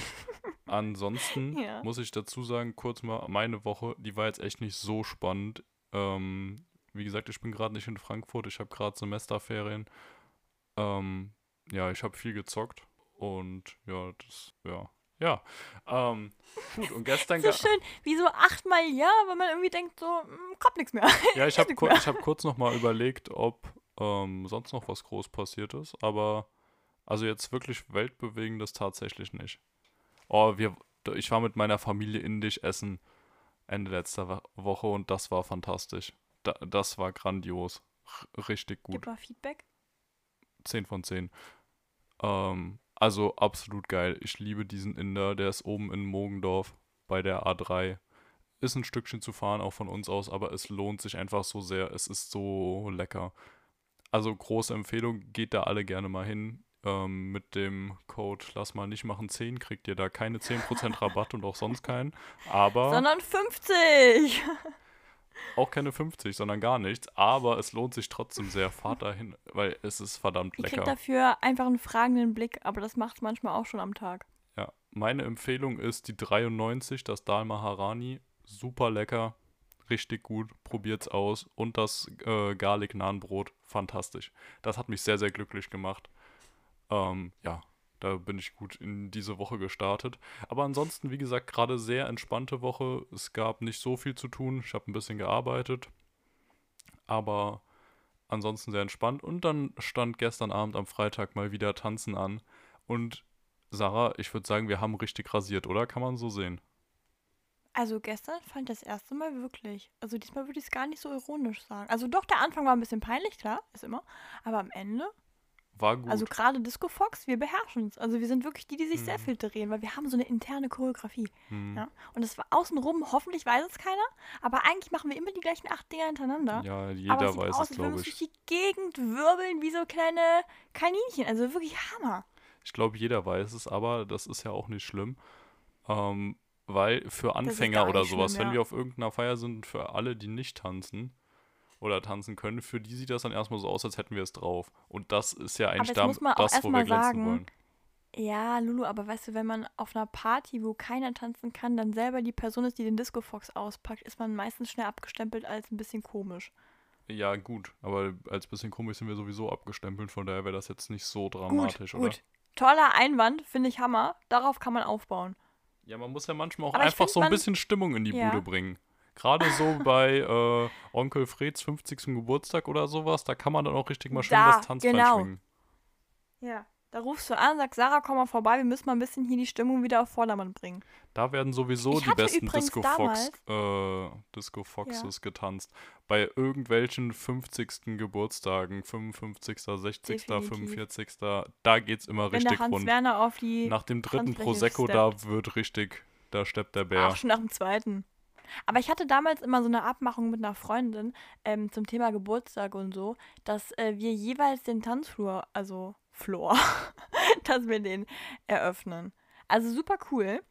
Ansonsten Ja. muss ich dazu sagen, kurz mal, meine Woche, die war jetzt echt nicht so spannend. Ähm, wie gesagt, ich bin gerade nicht in Frankfurt, ich habe gerade Semesterferien. Ähm, ja, ich habe viel gezockt und ja, das, ja, ja. Ähm, gut, und gestern... So schön, wie so achtmal ja, weil man irgendwie denkt, so, hm, kommt nichts mehr. Ja, ich habe kur ich hab kurz noch mal überlegt, ob ähm, sonst noch was groß passiert ist, aber also jetzt wirklich weltbewegendes tatsächlich nicht. Oh, wir, ich war mit meiner Familie indisch essen Ende letzter Wo- Woche und das war fantastisch. Da, das war grandios. R richtig gut. Gib mal Feedback. 10 von 10. Ähm, also absolut geil. Ich liebe diesen Inder, der ist oben in Mogendorf bei der A3. Ist ein Stückchen zu fahren, auch von uns aus, aber es lohnt sich einfach so sehr. Es ist so lecker. Also große Empfehlung, geht da alle gerne mal hin. Ähm, mit dem Code Lass mal nicht machen 10 kriegt ihr da keine 10% Rabatt und auch sonst keinen. Aber Sondern 50. auch keine 50, sondern gar nichts. Aber es lohnt sich trotzdem sehr. Fahrt dahin, weil es ist verdammt Ich lecker. krieg dafür einfach einen fragenden Blick, aber das macht's manchmal auch schon am Tag. Ja, meine Empfehlung ist die 93, das Dal Maharani. Super lecker, richtig gut, probiert's aus. Und das äh, Garlic Naan Brot, fantastisch. Das hat mich sehr, sehr glücklich gemacht. Ähm, ja, da bin ich gut in diese Woche gestartet. Aber ansonsten, wie gesagt, gerade sehr entspannte Woche. Es gab nicht so viel zu tun. Ich habe ein bisschen gearbeitet. Aber ansonsten sehr entspannt. Und dann stand gestern Abend am Freitag mal wieder Tanzen an. Und Sarah, ich würde sagen, wir haben richtig rasiert, oder? Kann man so sehen. Also gestern fand ich das erste Mal wirklich. Also diesmal würde ich es gar nicht so ironisch sagen. Also doch, der Anfang war ein bisschen peinlich, klar, ist immer. Aber am Ende, War gut. also gerade Disco Fox, wir beherrschen es. Also wir sind wirklich die, die sich sehr Mhm. viel drehen, weil wir haben so eine interne Choreografie. Hm. Ja? Und das war außenrum, hoffentlich weiß es keiner, aber eigentlich machen wir immer die gleichen acht Dinger hintereinander. Ja, aber jeder sieht weiß aus, es, als würden wir glaube ich. durch die Gegend wirbeln wie so kleine Kaninchen. Also wirklich Hammer. Ich glaube, jeder weiß es, aber das ist ja auch nicht schlimm. Ähm, weil für Anfänger oder sowas, schlimm, wenn ja. wir auf irgendeiner Feier sind, für alle, die nicht tanzen oder tanzen können, für die sieht das dann erstmal so aus, als hätten wir es drauf. Und das ist ja man auch das, wo wir glänzen sagen, wollen. Ja, Lulu, aber weißt du, wenn man auf einer Party, wo keiner tanzen kann, dann selber die Person ist, die den Disco Fox auspackt, ist man meistens schnell abgestempelt als ein bisschen komisch. Ja, gut, aber als bisschen komisch sind wir sowieso abgestempelt, von daher wäre das jetzt nicht so dramatisch, gut, oder? gut. Toller Einwand, finde ich Hammer. Darauf kann man aufbauen. Ja, man muss ja manchmal auch Aber einfach find, so ein bisschen Stimmung in die Ja. Bude bringen. Gerade so bei äh, Onkel Freds 50. Geburtstag oder sowas, da kann man dann auch richtig mal schön Da, das Tanzbein genau. schwingen. Ja. Da rufst du an, sagst, Sarah, komm mal vorbei, wir müssen mal ein bisschen hier die Stimmung wieder auf Vordermann bringen. Da werden sowieso die besten Disco Fox, äh, Disco Foxes getanzt. Bei irgendwelchen 50. Geburtstagen, 55., 60., Definitiv. 45., da geht's immer Wenn richtig rund. Nach dem dritten Prosecco, steppt. da wird richtig, da steppt der Bär. Ach, schon nach dem zweiten. Aber ich hatte damals immer so eine Abmachung mit einer Freundin ähm, zum Thema Geburtstag und so, dass äh, wir jeweils den Tanzflur, also Floor, dass wir den eröffnen. Also super cool.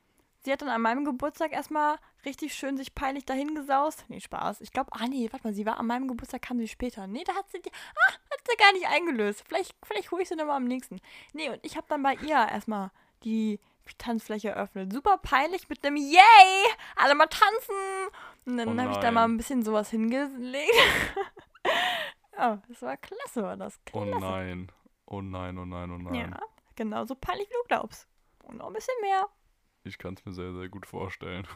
Sie hat dann an meinem Geburtstag erstmal richtig schön sich peinlich dahingesaust. Nee, Spaß. Ich glaube, ah nee, warte mal, sie war an meinem Geburtstag, kam sie später. Nee, da hat sie die, ah, hat sie gar nicht eingelöst. Vielleicht, vielleicht hole ich sie nochmal am nächsten. Nee, und ich habe dann bei ihr erstmal die Tanzfläche eröffnet. Super peinlich mit einem Yay! Alle mal tanzen! Und dann Oh habe ich da mal ein bisschen sowas hingelegt. oh, das war klasse, war das. Oh Klasse. nein. Oh nein, oh nein, oh nein. Ja, genauso peinlich wie du glaubst. Und noch ein bisschen mehr. Ich kann es mir sehr, sehr gut vorstellen.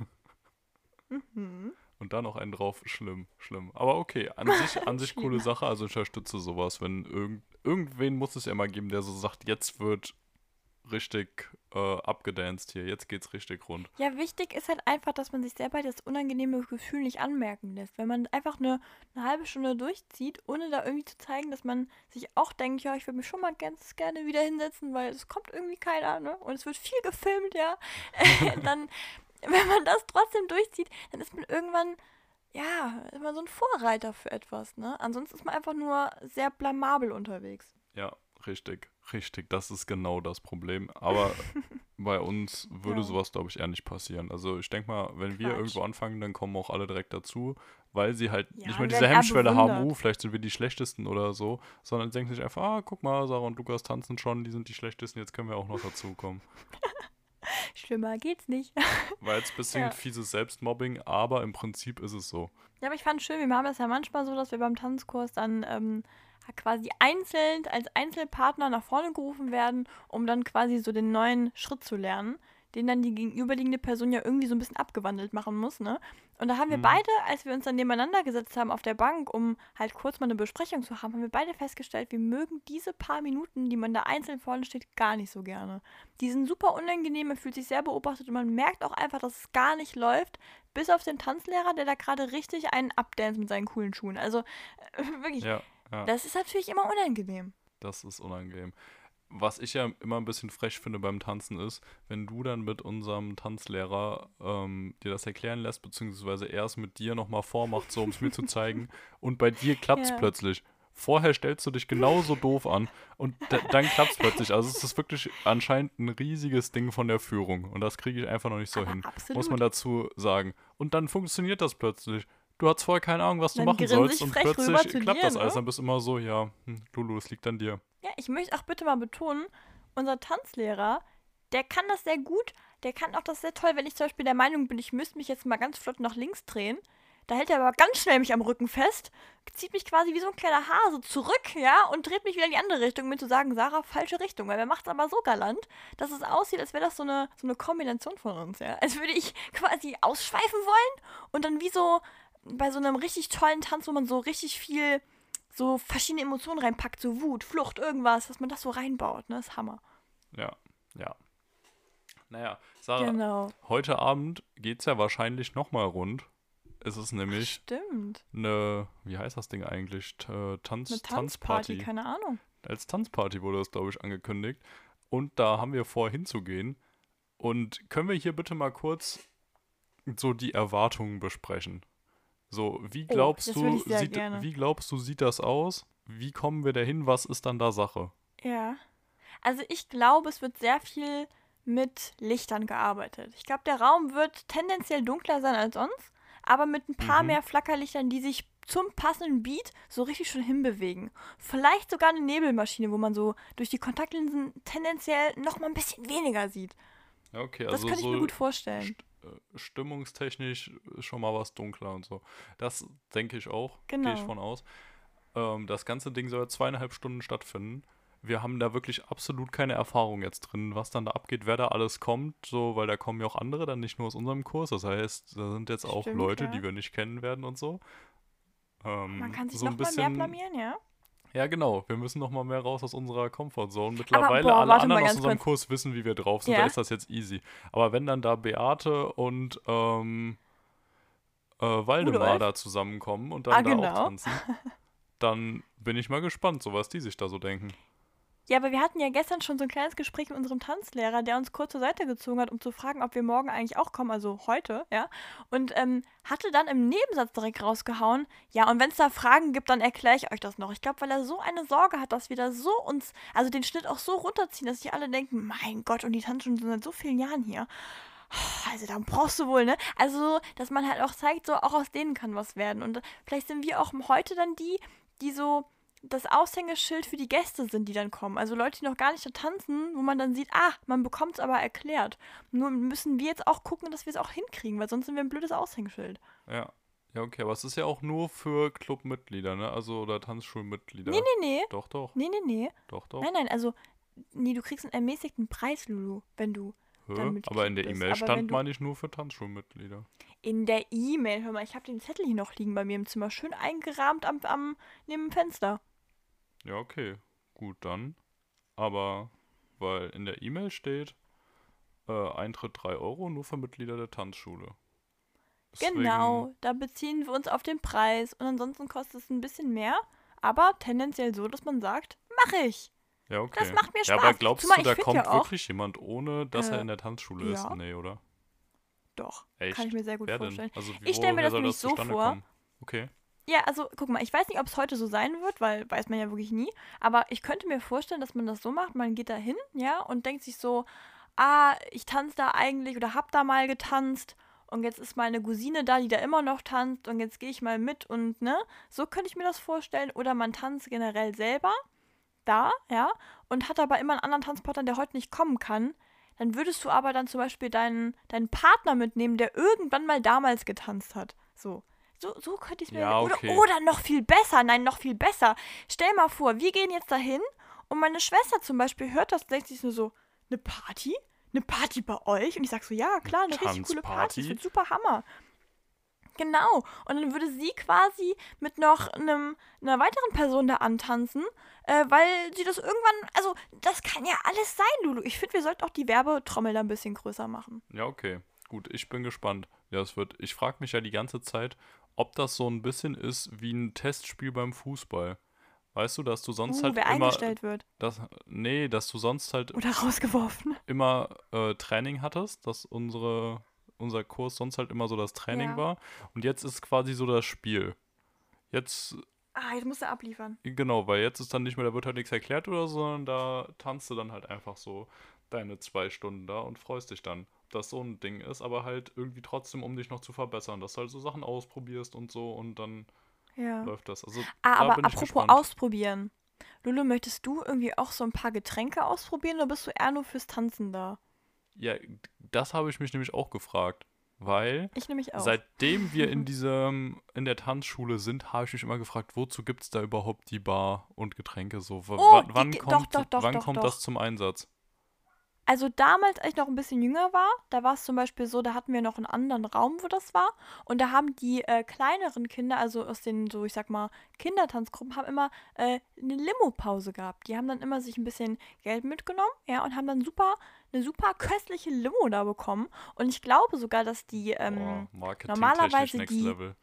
Mhm. Und da noch einen drauf, schlimm, schlimm. Aber okay, an sich, an sich coole Sache, also ich unterstütze sowas, wenn irgend, irgendwen muss es ja mal geben, der so sagt, jetzt wird richtig äh, abgedanced hier, jetzt geht's richtig rund. Ja, wichtig ist halt einfach, dass man sich selber das unangenehme Gefühl nicht anmerken lässt. Wenn man einfach eine, eine halbe Stunde durchzieht, ohne da irgendwie zu zeigen, dass man sich auch denkt, ja, ich würde mich schon mal ganz gerne wieder hinsetzen, weil es kommt irgendwie keiner, ne? Und es wird viel gefilmt, ja. dann, wenn man das trotzdem durchzieht, dann ist man irgendwann, ja, ist man so ein Vorreiter für etwas, ne? Ansonsten ist man einfach nur sehr blamabel unterwegs. Ja, richtig, richtig, das ist genau das Problem. Aber bei uns würde Ja. sowas, glaube ich, eher nicht passieren. Also ich denke mal, wenn wir Quatsch. irgendwo anfangen, dann kommen auch alle direkt dazu, weil sie halt Ja, nicht mehr diese Hemmschwelle haben, uh, vielleicht sind wir die Schlechtesten oder so, sondern denken sich einfach, ah, guck mal, Sarah und Lukas tanzen schon, die sind die Schlechtesten, jetzt können wir auch noch dazukommen. Schlimmer geht's nicht. War jetzt ein bisschen Ja. fieses Selbstmobbing, aber im Prinzip ist es so. Ja, aber ich fand schön, wir haben das ja manchmal so, dass wir beim Tanzkurs dann ähm, quasi einzeln als Einzelpartner nach vorne gerufen werden, um dann quasi so den neuen Schritt zu lernen, den dann die gegenüberliegende Person ja irgendwie so ein bisschen abgewandelt machen muss, ne? Und da haben wir Mhm. beide, als wir uns dann nebeneinander gesetzt haben auf der Bank, um halt kurz mal eine Besprechung zu haben, haben wir beide festgestellt, wir mögen diese paar Minuten, die man da einzeln vorne steht, gar nicht so gerne. Die sind super unangenehm, man fühlt sich sehr beobachtet und man merkt auch einfach, dass es gar nicht läuft, bis auf den Tanzlehrer, der da gerade richtig einen abdance mit seinen coolen Schuhen. Also wirklich, Ja, ja. das ist natürlich immer unangenehm. Das ist unangenehm. Was ich ja immer ein bisschen frech finde beim Tanzen ist, wenn du dann mit unserem Tanzlehrer ähm, dir das erklären lässt, beziehungsweise er es mit dir nochmal vormacht, so um es mir zu zeigen, und bei dir klappt es Ja. plötzlich. Vorher stellst du dich genauso doof an und da, dann klappt es plötzlich. Also es ist wirklich anscheinend ein riesiges Ding von der Führung und das kriege ich einfach noch nicht so Aber hin. absolut. Muss man dazu sagen. Und dann funktioniert das plötzlich. Du hast vorher keine Ahnung, was du Dann machen sollst und plötzlich klappt dir, das alles. ne? Dann bist du immer so, ja, hm, Lulu, es liegt an dir. Ja, ich möchte auch bitte mal betonen, unser Tanzlehrer, der kann das sehr gut, der kann auch das sehr toll, wenn ich zum Beispiel der Meinung bin, ich müsste mich jetzt mal ganz flott nach links drehen. Da hält er aber ganz schnell mich am Rücken fest, zieht mich quasi wie so ein kleiner Hase zurück, ja, und dreht mich wieder in die andere Richtung, um mir zu sagen, Sarah, falsche Richtung. Weil er macht es aber so galant, dass es aussieht, als wäre das so eine, so eine Kombination von uns, ja. Als würde ich quasi ausschweifen wollen und dann wie so bei so einem richtig tollen Tanz, wo man so richtig viel so verschiedene Emotionen reinpackt, so Wut, Flucht, irgendwas, dass man das so reinbaut, ne? Das ist Hammer. Ja, ja. Naja, Sarah, Genau. heute Abend geht es ja wahrscheinlich nochmal rund. Es ist nämlich Stimmt. eine, wie heißt das Ding eigentlich? T äh, Tanz Eine Tanzparty, Tanzparty. keine Ahnung. Als Tanzparty wurde das, glaube ich, angekündigt. Und da haben wir vor, hinzugehen. Und können wir hier bitte mal kurz so die Erwartungen besprechen? So, wie Oh, glaubst das du, ich sieht, gerne. wie glaubst du, sieht das aus? Wie kommen wir dahin? Was ist dann da Sache? Ja. Also ich glaube, es wird sehr viel mit Lichtern gearbeitet. Ich glaube, der Raum wird tendenziell dunkler sein als sonst, aber mit ein paar Mhm. mehr Flackerlichtern, die sich zum passenden Beat so richtig schon hinbewegen. Vielleicht sogar eine Nebelmaschine, wo man so durch die Kontaktlinsen tendenziell noch mal ein bisschen weniger sieht. Okay, Das also könnte ich so mir gut vorstellen. Äh, stimmungstechnisch ist schon mal was dunkler und so. Das denke ich auch, gehe Genau. ich von aus. Ähm, das ganze Ding soll zweieinhalb Stunden stattfinden. Wir haben da wirklich absolut keine Erfahrung jetzt drin, was dann da abgeht, wer da alles kommt, so, weil da kommen ja auch andere, dann nicht nur aus unserem Kurs. Das heißt, da sind jetzt auch Stimmt, Leute, ja. die wir nicht kennen werden und so. Ähm, Man kann sich so noch ein mal bisschen, mehr blamieren, ja? Ja, genau. Wir müssen noch mal mehr raus aus unserer Comfortzone. Mittlerweile boah, alle anderen aus unserem kurz. Kurs wissen, wie wir drauf sind. Ja. Da ist das jetzt easy. Aber wenn dann da Beate und ähm, äh, Waldemar Rudolf? da zusammenkommen und dann Ah, da genau. auch tanzen, dann bin ich mal gespannt, so was die sich da so denken. Ja, aber wir hatten ja gestern schon so ein kleines Gespräch mit unserem Tanzlehrer, der uns kurz zur Seite gezogen hat, um zu fragen, ob wir morgen eigentlich auch kommen, also heute, ja. Und ähm, hatte dann im Nebensatz direkt rausgehauen, ja, und wenn es da Fragen gibt, dann erkläre ich euch das noch. Ich glaube, weil er so eine Sorge hat, dass wir da so uns, also den Schnitt auch so runterziehen, dass sich alle denken, mein Gott, und die tanzen schon seit so vielen Jahren hier. Also dann brauchst du wohl, ne? Also, dass man halt auch zeigt, so auch aus denen kann was werden. Und vielleicht sind wir auch heute dann die, die so das Aushängeschild für die Gäste sind, die dann kommen. Also Leute, die noch gar nicht da tanzen, wo man dann sieht, ah, man bekommt es aber erklärt. Nur müssen wir jetzt auch gucken, dass wir es auch hinkriegen, weil sonst sind wir ein blödes Aushängeschild. Ja. Ja, okay, aber es ist ja auch nur für Clubmitglieder, ne? Also oder Tanzschulmitglieder. Nee, nee, nee. Doch, doch. Nee, nee, nee. Doch, doch. Nein, nein, also nee, du kriegst einen ermäßigten Preis, Lulu, wenn du Aber in der. E-Mail stand, meine ich, nur für Tanzschulmitglieder. in der E-Mail, hör mal, ich habe den Zettel hier noch liegen bei mir im Zimmer, schön eingerahmt am, am neben dem Fenster. Ja, okay. Gut, dann. Aber, weil in der E-Mail steht, äh, Eintritt 3 Euro nur für Mitglieder der Tanzschule. Deswegen- Genau, da beziehen wir uns auf den Preis und ansonsten kostet es ein bisschen mehr, aber tendenziell so, dass man sagt, mache ich. Ja, okay. Das macht mir Ja, aber Spaß. glaubst Zumal du, da kommt ja wirklich jemand, ohne dass er Äh, in der Tanzschule ist? ja. Nee, oder? Doch, Echt? kann ich mir sehr gut Wer vorstellen. Also, Ich stell mir das nämlich so vor. Okay. Ja, also guck mal, ich weiß nicht, ob es heute so sein wird, weil weiß man ja wirklich nie. Aber ich könnte mir vorstellen, dass man das so macht, man geht da hin, ja, und denkt sich so, ah, ich tanze da eigentlich oder hab da mal getanzt und jetzt ist meine Cousine da, die da immer noch tanzt und jetzt gehe ich mal mit und ne, so könnte ich mir das vorstellen. Oder man tanzt generell selber da, ja, und hat aber immer einen anderen Transporter, der heute nicht kommen kann. Dann würdest du aber dann zum Beispiel deinen, deinen Partner mitnehmen, der irgendwann mal damals getanzt hat. So. So, so könnte ich es mir Ja, oder, okay. oder noch viel besser, nein, noch viel besser. Stell mal vor, wir gehen jetzt dahin und meine Schwester zum Beispiel hört das und denkt sich nur so, eine Party? Eine Party bei euch? Und ich sag so, ja, klar, eine richtig coole Party. Das wird super Hammer. Genau. Und dann würde sie quasi mit noch einem, einer weiteren Person da antanzen, äh, weil sie das irgendwann, also das kann ja alles sein, Lulu. Ich finde, wir sollten auch die Werbetrommel da ein bisschen größer machen. Ja, okay. Gut, ich bin gespannt. Ja, es wird. Ich frage mich ja die ganze Zeit, ob das so ein bisschen ist wie ein Testspiel beim Fußball. Weißt du, dass du sonst Uh, halt wer immer. eingestellt wird Das, nee, dass du sonst halt oder rausgeworfen. immer äh, Training hattest, dass unsere, unser Kurs sonst halt immer so das Training Ja. war. Und jetzt ist quasi so das Spiel. Jetzt, Ah, jetzt musst du abliefern. genau, weil jetzt ist dann nicht mehr, da wird halt nichts erklärt oder so, sondern da tanzt du dann halt einfach so deine zwei Stunden da und freust dich dann. Dass so ein Ding ist, aber halt irgendwie trotzdem, um dich noch zu verbessern, dass du halt so Sachen ausprobierst und so und dann Ja. läuft das. Also, Ah, aber apropos gespannt. ausprobieren. Lulu, möchtest du irgendwie auch so ein paar Getränke ausprobieren oder bist du eher nur fürs Tanzen da? Ja, das habe ich mich nämlich auch gefragt, weil. Seitdem wir in diesem, in der Tanzschule sind, habe ich mich immer gefragt, wozu gibt es da überhaupt die Bar und Getränke so? W Oh, wann die ge- doch, kommt, doch, doch, wann kommt das zum Einsatz? Also damals, als ich noch ein bisschen jünger war, da war es zum Beispiel so, da hatten wir noch einen anderen Raum, wo das war. Und da haben die äh, kleineren Kinder, also aus den, so ich sag mal, Kindertanzgruppen, haben immer äh, eine Limo-Pause gehabt. Die haben dann immer sich ein bisschen Geld mitgenommen, ja, und haben dann super, eine super köstliche Limo da bekommen. Und ich glaube sogar, dass die, ähm, Marketing normalerweise die- Level.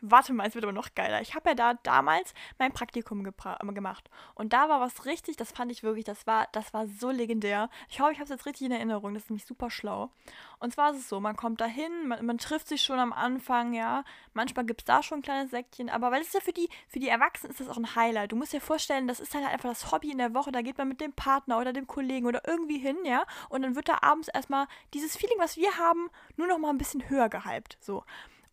Warte mal, es wird aber noch geiler. Ich habe ja da damals mein Praktikum gepra- äh, gemacht. Und da war was richtig, das fand ich wirklich, das war, das war so legendär. Ich hoffe, ich habe es jetzt richtig in Erinnerung. Das ist nämlich super schlau. Und zwar ist es so, man kommt da hin, man, man trifft sich schon am Anfang, ja. Manchmal gibt es da schon ein kleines Säckchen, aber weil es ja für die, für die Erwachsenen ist das auch ein Highlight. Du musst dir vorstellen, das ist halt einfach das Hobby in der Woche. Da geht man mit dem Partner oder dem Kollegen oder irgendwie hin, ja. Und dann wird da abends erstmal dieses Feeling, was wir haben, nur noch mal ein bisschen höher gehypt. So.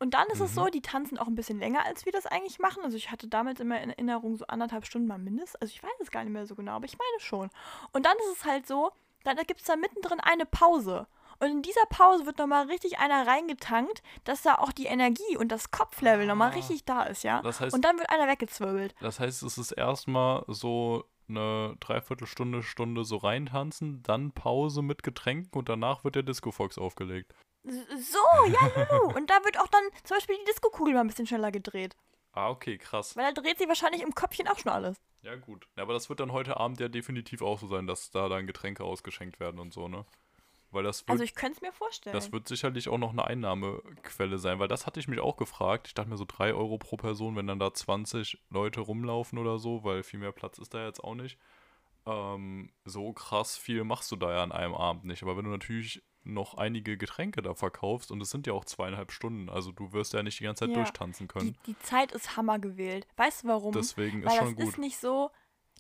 Und dann ist es so, die tanzen auch ein bisschen länger, als wir das eigentlich machen. Also ich hatte damals immer in Erinnerung so anderthalb Stunden mal mindestens. Also ich weiß es gar nicht mehr so genau, aber ich meine schon. Und dann ist es halt so, dann gibt es da mittendrin eine Pause. Und in dieser Pause wird nochmal richtig einer reingetankt, dass da auch die Energie und das Kopflevel nochmal Ah. richtig da ist, ja. Das heißt, Und dann wird einer weggezwirbelt. das heißt, es ist erstmal so eine Dreiviertelstunde, Stunde so reintanzen, dann Pause mit Getränken und danach wird der Disco-Fox aufgelegt. So, ja, Lulu. Und da wird auch dann zum Beispiel die Diskokugel mal ein bisschen schneller gedreht. Ah, okay, krass. Weil da dreht sich wahrscheinlich im Köpfchen auch schon alles. Ja, gut. Aber das wird dann heute Abend ja definitiv auch so sein, dass da dann Getränke ausgeschenkt werden und so, ne? Weil das wird Also ich könnte es mir vorstellen. Das wird sicherlich auch noch eine Einnahmequelle sein, weil das hatte ich mich auch gefragt. Ich dachte mir so 3 Euro pro Person, wenn dann da 20 Leute rumlaufen oder so, weil viel mehr Platz ist da jetzt auch nicht. ähm, so krass viel machst du da ja an einem Abend nicht. Aber wenn du natürlich noch einige Getränke da verkaufst und es sind ja auch zweieinhalb Stunden, also du wirst ja nicht die ganze Zeit Ja, durchtanzen können. Die, die Zeit ist Hammer gewählt. Weißt du warum? Deswegen ist weil schon das gut. ist nicht so,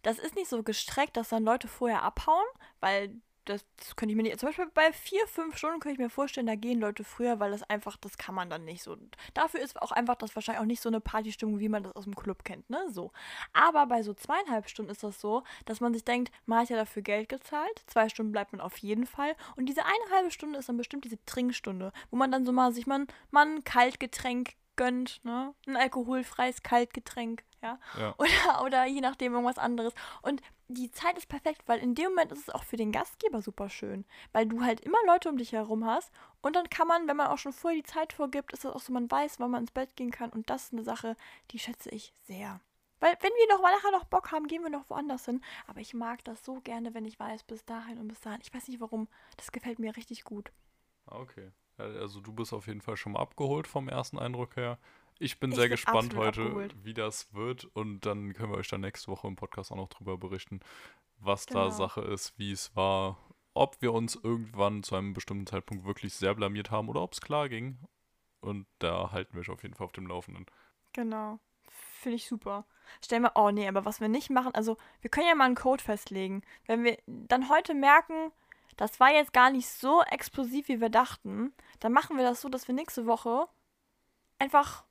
das ist nicht so gestreckt, dass dann Leute vorher abhauen, weil das, könnte ich mir nicht, zum Beispiel bei vier, fünf Stunden könnte ich mir vorstellen, da gehen Leute früher, weil das einfach, das kann man dann nicht so. Dafür ist auch einfach das wahrscheinlich auch nicht so eine Partystimmung, wie man das aus dem Club kennt, ne, so. Aber bei so zweieinhalb Stunden ist das so, dass man sich denkt, man hat ja dafür Geld gezahlt, zwei Stunden bleibt man auf jeden Fall und diese eine halbe Stunde ist dann bestimmt diese Trinkstunde, wo man dann so mal sich mal, mal ein Kaltgetränk gönnt, ne, ein alkoholfreies Kaltgetränk, ja, Ja. oder, oder je nachdem irgendwas anderes. Und die Zeit ist perfekt, weil in dem Moment ist es auch für den Gastgeber super schön, weil du halt immer Leute um dich herum hast und dann kann man, wenn man auch schon vorher die Zeit vorgibt, ist es auch so, man weiß, wann man ins Bett gehen kann und das ist eine Sache, die schätze ich sehr. Weil wenn wir noch mal nachher noch Bock haben, gehen wir noch woanders hin. Aber ich mag das so gerne, wenn ich weiß, bis dahin und bis dahin. Ich weiß nicht warum. Das gefällt mir richtig gut. Ah, Okay. Also du bist auf jeden Fall schon mal abgeholt vom ersten Eindruck her. Ich bin Ich sehr bin gespannt heute, abgeholt. wie das wird. Und dann können wir euch dann nächste Woche im Podcast auch noch drüber berichten, was da Genau. Sache ist, wie es war, ob wir uns irgendwann zu einem bestimmten Zeitpunkt wirklich sehr blamiert haben oder ob es klar ging. Und da halten wir euch auf jeden Fall auf dem Laufenden. Genau. Finde ich super. Stell mal, oh nee, aber was wir nicht machen, also wir können ja mal einen Code festlegen. Wenn wir dann heute merken, das war jetzt gar nicht so explosiv, wie wir dachten, dann machen wir das so, dass wir nächste Woche einfach.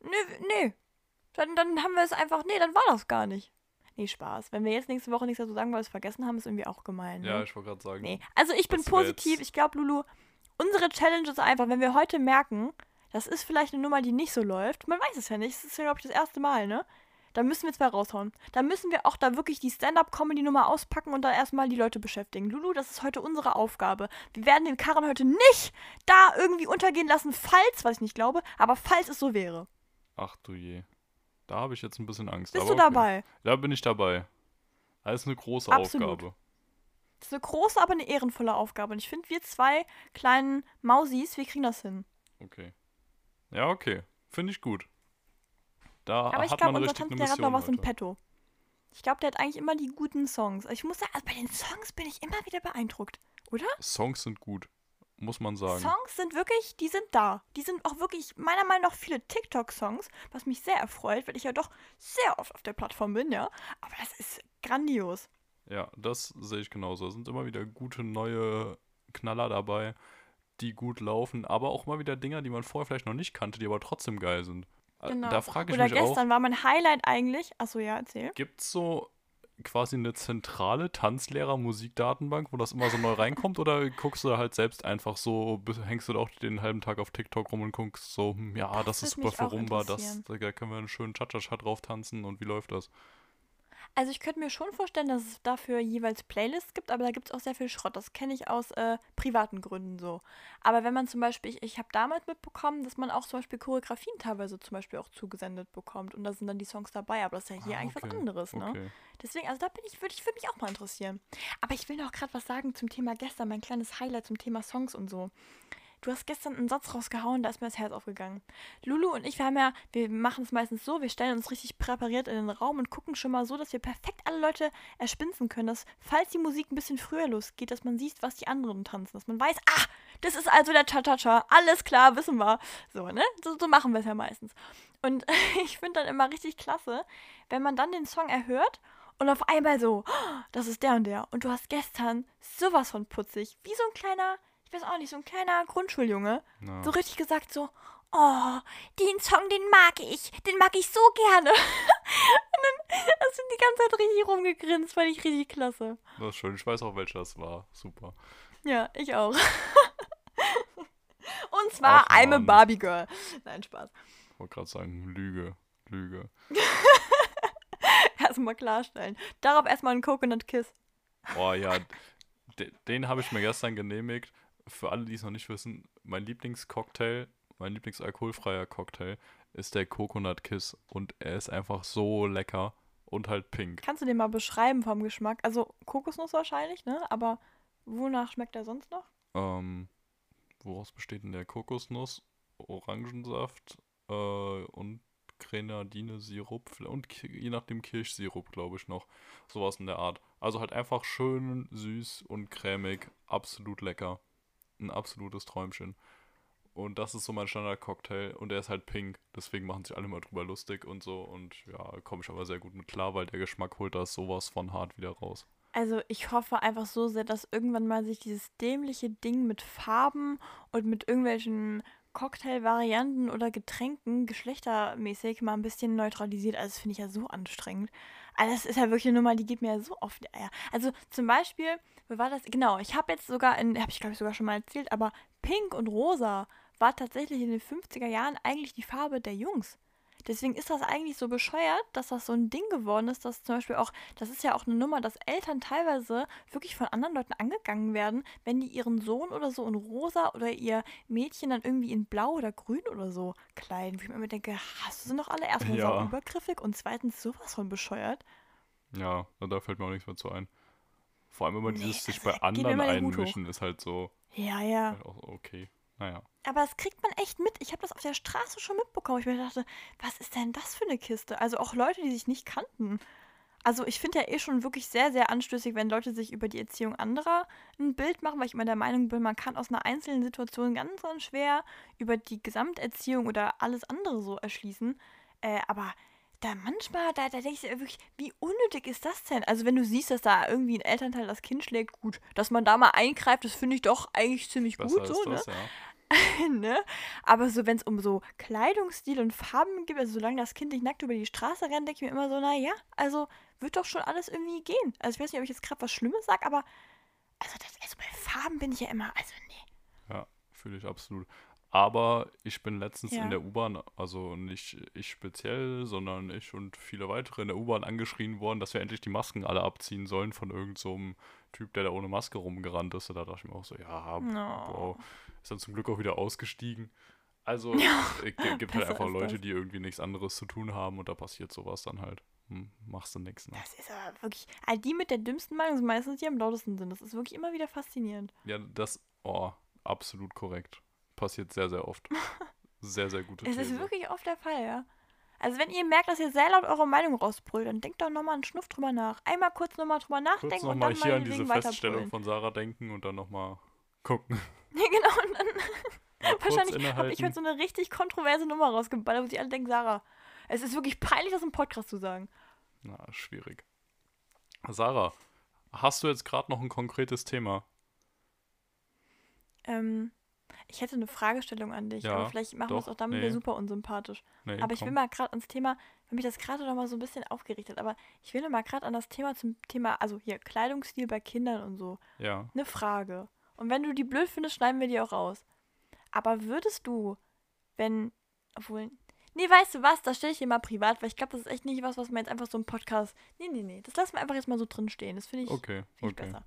Nö, nee. Dann, dann haben wir es einfach. Nee, dann war das gar nicht. Nee, Spaß. Wenn wir jetzt nächste Woche nichts dazu sagen, weil wir es vergessen haben, ist irgendwie auch gemein. Ne? Ja, ich wollte gerade sagen. Nee, also ich bin Das positiv. Ich glaube, Lulu, unsere Challenge ist einfach, wenn wir heute merken, das ist vielleicht eine Nummer, die nicht so läuft. Man weiß es ja nicht. Es ist ja, glaube ich, das erste Mal, ne? Dann müssen wir zwei raushauen. Dann müssen wir auch da wirklich die Stand-Up-Comedy-Nummer auspacken und da erstmal die Leute beschäftigen. Lulu, das ist heute unsere Aufgabe. Wir werden den Karren heute nicht da irgendwie untergehen lassen, falls, was ich nicht glaube, aber falls es so wäre. Ach du je. Da habe ich jetzt ein bisschen Angst. Bist du okay. dabei? Da bin ich dabei. Das ist eine große Absolut. Aufgabe. Das ist eine große, aber eine ehrenvolle Aufgabe. Und ich finde, wir zwei kleinen Mausis, wir kriegen das hin. Okay. Ja, okay. Finde ich gut. Da Aber ich glaube, unser Tanzlehrer hat noch was im. Petto. Ich glaube, der hat eigentlich immer die guten Songs. Ich muss sagen, also bei den Songs bin ich immer wieder beeindruckt, oder? Songs sind gut, muss man sagen. Songs sind wirklich, die sind da. Die sind auch wirklich, meiner Meinung nach, viele TikTok-Songs, was mich sehr erfreut, weil ich ja doch sehr oft auf der Plattform bin, ja. Aber das ist grandios. Ja, das sehe ich genauso. Es sind immer wieder gute neue Knaller dabei, die gut laufen, aber auch mal wieder Dinger, die man vorher vielleicht noch nicht kannte, die aber trotzdem geil sind. Genau. Da frage ich Oder mich auch, gestern war mein Highlight eigentlich, achso, ja, erzähl. gibt es so quasi eine zentrale Tanzlehrer-Musikdatenbank, wo das immer so neu reinkommt, oder guckst du da halt selbst einfach so, hängst du da auch den halben Tag auf TikTok rum und guckst so, hm, ja, das, Das ist super für auch Rumba, das, da können wir einen schönen Cha-Cha-Cha drauf tanzen und wie läuft das? Also ich könnte mir schon vorstellen, dass es dafür jeweils Playlists gibt, aber da gibt es auch sehr viel Schrott. Das kenne ich aus äh, privaten Gründen so. Aber wenn man zum Beispiel, ich, ich habe damals mitbekommen, dass man auch zum Beispiel Choreografien teilweise zum Beispiel auch zugesendet bekommt und da sind dann die Songs dabei, aber das ist ja hier Ah, eigentlich okay, was anderes, ne? Okay. Deswegen, also da bin ich, würde ich, würde mich auch mal interessieren. Aber ich will noch gerade was sagen zum Thema gestern, mein kleines Highlight zum Thema Songs und so. Du hast gestern einen Satz rausgehauen, da ist mir das Herz aufgegangen. Lulu und ich, wir haben ja, wir machen es meistens so, wir stellen uns richtig präpariert in den Raum und gucken schon mal so, dass wir perfekt alle Leute erspinzen können, dass, falls die Musik ein bisschen früher losgeht, dass man sieht, was die anderen tanzen, dass man weiß, ah, das ist also der Cha-Cha-Cha, alles klar, wissen wir. So, ne? So, so machen wir es ja meistens. Und ich finde dann immer richtig klasse, wenn man dann den Song erhört und auf einmal so, "Oh, das ist der und der. Und du hast gestern sowas von putzig, wie so ein kleiner, weiß auch nicht, so ein kleiner Grundschuljunge, Ja. so richtig gesagt so, oh, den Song, den mag ich, den mag ich so gerne. und dann hast du die ganze Zeit richtig rumgegrinst, fand ich richtig klasse. Das ist schön. Ich weiß auch, welcher das war. Super. Ja, ich auch. und zwar Ach, I'm a. Barbie Girl. Nein, Spaß. Ich wollte gerade sagen, Lüge. Lüge. Erstmal klarstellen. Darauf erstmal einen Coconut Kiss. Oh ja, de- den habe ich mir gestern genehmigt. Für alle, die es noch nicht wissen, mein Lieblingscocktail, mein Lieblingsalkoholfreier Cocktail ist der Coconut Kiss. Und er ist einfach so lecker und halt pink. Kannst du den mal beschreiben vom Geschmack? Also Kokosnuss wahrscheinlich, ne? Aber wonach schmeckt er sonst noch? Ähm, woraus besteht denn der Kokosnuss, Orangensaft äh, und Grenadine-Sirup und je nachdem Kirschsirup, glaube ich, noch. Sowas in der Art. Also halt einfach schön süß und cremig. Absolut lecker. Ein absolutes Träumchen. Und das ist so mein Standard-Cocktail. Und der ist halt pink. Deswegen machen sich alle mal drüber lustig und so. Und ja, komme ich aber sehr gut mit klar, weil der Geschmack holt das sowas von hart wieder raus. Also ich hoffe einfach so sehr, dass irgendwann mal sich dieses dämliche Ding mit Farben und mit irgendwelchen Cocktailvarianten oder Getränken geschlechtermäßig mal ein bisschen neutralisiert. Also das finde ich ja so anstrengend. Also das ist ja wirklich eine Nummer, die geht mir ja so auf die Eier. Also zum Beispiel, wie war das? Genau, ich habe jetzt sogar, in, habe ich glaube ich sogar schon mal erzählt, aber Pink und Rosa war tatsächlich in den 50er Jahren eigentlich die Farbe der Jungs. Deswegen ist das eigentlich so bescheuert, dass das so ein Ding geworden ist, dass zum Beispiel auch, das ist ja auch eine Nummer, dass Eltern teilweise wirklich von anderen Leuten angegangen werden, wenn die ihren Sohn oder so in rosa oder ihr Mädchen dann irgendwie in blau oder grün oder so kleiden. Wo ich mir immer denke, hast du sie noch alle? Erstmal Ja. so übergriffig und zweitens sowas von bescheuert. Ja, da fällt mir auch nichts mehr zu ein. Vor allem, wenn man Nee, dieses sich also bei anderen immer einmischen, ist halt so Ja, ja. halt auch okay. Naja. Aber das kriegt man echt mit. Ich habe das auf der Straße schon mitbekommen. Ich mir dachte, was ist denn das für eine Kiste? Also auch Leute, die sich nicht kannten. Also ich finde ja eh schon wirklich sehr, sehr anstößig, wenn Leute sich über die Erziehung anderer ein Bild machen, weil ich immer der Meinung bin, man kann aus einer einzelnen Situation ganz, ganz schwer über die Gesamterziehung oder alles andere so erschließen. Äh, aber da manchmal, da, da denke ich mir wirklich, wie unnötig ist das denn? Also wenn du siehst, dass da irgendwie ein Elternteil das Kind schlägt, gut, dass man da mal eingreift, das finde ich doch eigentlich ziemlich Besser gut so, ne? das, ja. ne? Aber so, wenn es um so Kleidungsstil und Farben geht, also solange das Kind nicht nackt über die Straße rennt, denke ich mir immer so, naja, also wird doch schon alles irgendwie gehen. Also ich weiß nicht, ob ich jetzt gerade was Schlimmes sage, aber also, das, also bei Farben bin ich ja immer, also nee. Ja, fühle ich absolut. Aber ich bin letztens Ja. in der U-Bahn, also nicht ich speziell, sondern ich und viele weitere in der U-Bahn angeschrien worden, dass wir endlich die Masken alle abziehen sollen von irgendeinem so Typ, der da ohne Maske rumgerannt ist. Und da dachte ich mir auch so, ja, No. wow. Ist dann zum Glück auch wieder ausgestiegen. Also Ja, es gibt halt einfach Leute, das. die irgendwie nichts anderes zu tun haben und da passiert sowas dann halt. Hm, machst du nichts. Ne? Das ist aber wirklich, also die mit der dümmsten Meinung sind meistens die am lautesten sind. Das ist wirklich immer wieder faszinierend. Ja, das, oh, absolut korrekt. Passiert sehr, sehr oft. Sehr, sehr gute Es ist wirklich oft der Fall, ja. Also wenn ihr merkt, dass ihr sehr laut eure Meinung rausbrüllt, dann denkt doch nochmal einen Schnuff drüber nach. Einmal kurz nochmal drüber Kurz nachdenken und dann hier an diese Feststellung von Sarah denken und dann nochmal gucken. Ja, genau. Und dann Mal Wahrscheinlich habe ich heute so eine richtig kontroverse Nummer rausgeballert, wo sich alle denken, Sarah, es ist wirklich peinlich, das im Podcast zu sagen. Na, schwierig. Sarah, hast du jetzt gerade noch ein konkretes Thema? Ähm, ich hätte eine Fragestellung an dich, Ja, aber vielleicht machen wir es auch damit nee. wieder super unsympathisch. Nee, aber ich will komm. mal gerade ans Thema, weil mich das gerade noch mal so ein bisschen aufgeregt hat, aber ich will mal gerade an das Thema zum Thema, also hier Kleidungsstil bei Kindern und so, Ja, eine Frage. Und wenn du die blöd findest, schneiden wir die auch raus. Aber würdest du, wenn, obwohl, nee, weißt du was, das stelle ich dir mal privat, weil ich glaube, das ist echt nicht was, was man jetzt einfach so im Podcast, nee, nee, nee, das lassen wir einfach jetzt mal so drin stehen. Das finde ich, okay, Finde ich okay. besser.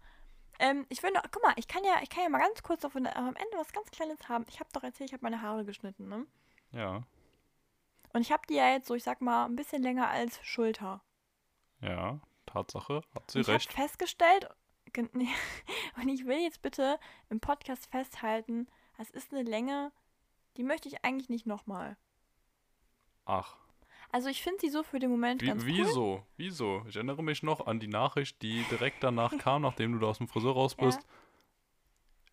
Ähm, ich will noch, guck mal, ich kann ja, ich kann ja mal ganz kurz auf, am Ende was ganz Kleines haben. Ich habe doch erzählt, ich habe meine Haare geschnitten, ne? Ja, Und ich habe die ja jetzt so, ich sag mal, ein bisschen länger als Schulter. ja, Tatsache, hat sie ich habe recht. festgestellt, gen- nee, und ich will jetzt bitte im Podcast festhalten, es ist eine Länge, die möchte ich eigentlich nicht nochmal. Ach, Also ich finde sie so für den Moment wie, ganz cool. wieso? Wieso? Ich erinnere mich noch an die Nachricht, die direkt danach kam, nachdem du da aus dem Friseur raus Ja. bist.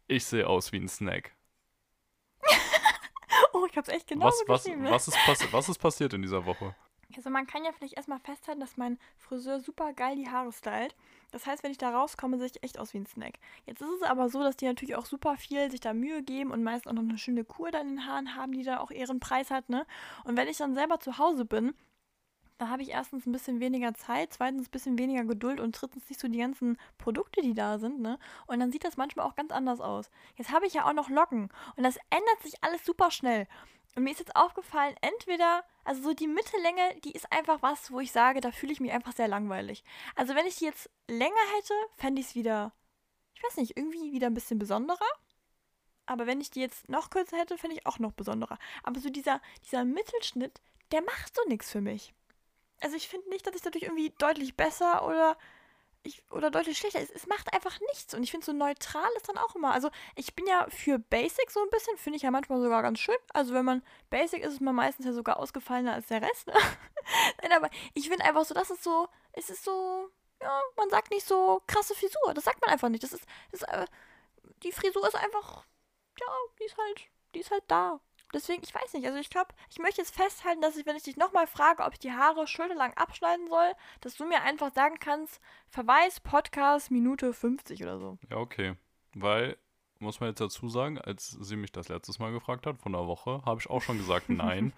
Ich sehe aus wie ein Snack. Oh, ich habe es echt genau was, was, was, ist was ist passiert in dieser Woche? Also man kann ja vielleicht erstmal festhalten, dass mein Friseur super geil die Haare stylt. Das heißt, wenn ich da rauskomme, sehe ich echt aus wie ein Snack. Jetzt ist es aber so, dass die natürlich auch super viel sich da Mühe geben und meist auch noch eine schöne Kur dann in den Haaren haben, die da auch ihren Preis hat, ne? Und wenn ich dann selber zu Hause bin, dann habe ich erstens ein bisschen weniger Zeit, zweitens ein bisschen weniger Geduld und drittens nicht so die ganzen Produkte, die da sind, ne? Und dann sieht das manchmal auch ganz anders aus. Jetzt habe ich ja auch noch Locken und das ändert sich alles super schnell. Und mir ist jetzt aufgefallen, entweder, also so die Mittellänge, die ist einfach was, wo ich sage, da fühle ich mich einfach sehr langweilig. Also wenn ich die jetzt länger hätte, fände ich es wieder, ich weiß nicht, irgendwie wieder ein bisschen besonderer. Aber wenn ich die jetzt noch kürzer hätte, fände ich auch noch besonderer. Aber so dieser, dieser Mittelschnitt, der macht so nichts für mich. Also ich finde nicht, dass ich dadurch irgendwie deutlich besser oder ich, oder deutlich schlechter. Es, es macht einfach nichts. Und ich finde, so neutral ist dann auch immer. Also, ich bin ja für Basic so ein bisschen, finde ich ja manchmal sogar ganz schön. Also, wenn man Basic ist, ist man meistens ja sogar ausgefallener als der Rest. Ne? Nein, aber ich finde einfach so, das ist so, es ist so, ja, man sagt nicht so krasse Frisur. Das sagt man einfach nicht. Das ist, das ist äh, die Frisur ist einfach, ja, die ist halt, die ist halt da. Deswegen, ich weiß nicht. Also ich glaube, ich möchte jetzt festhalten, dass ich, wenn ich dich nochmal frage, ob ich die Haare schulterlang abschneiden soll, dass du mir einfach sagen kannst, Verweis, Podcast, Minute 50 oder so. Ja, okay. Weil, muss man jetzt dazu sagen, als sie mich das letztes Mal gefragt hat, von einer Woche, habe ich auch schon gesagt, nein.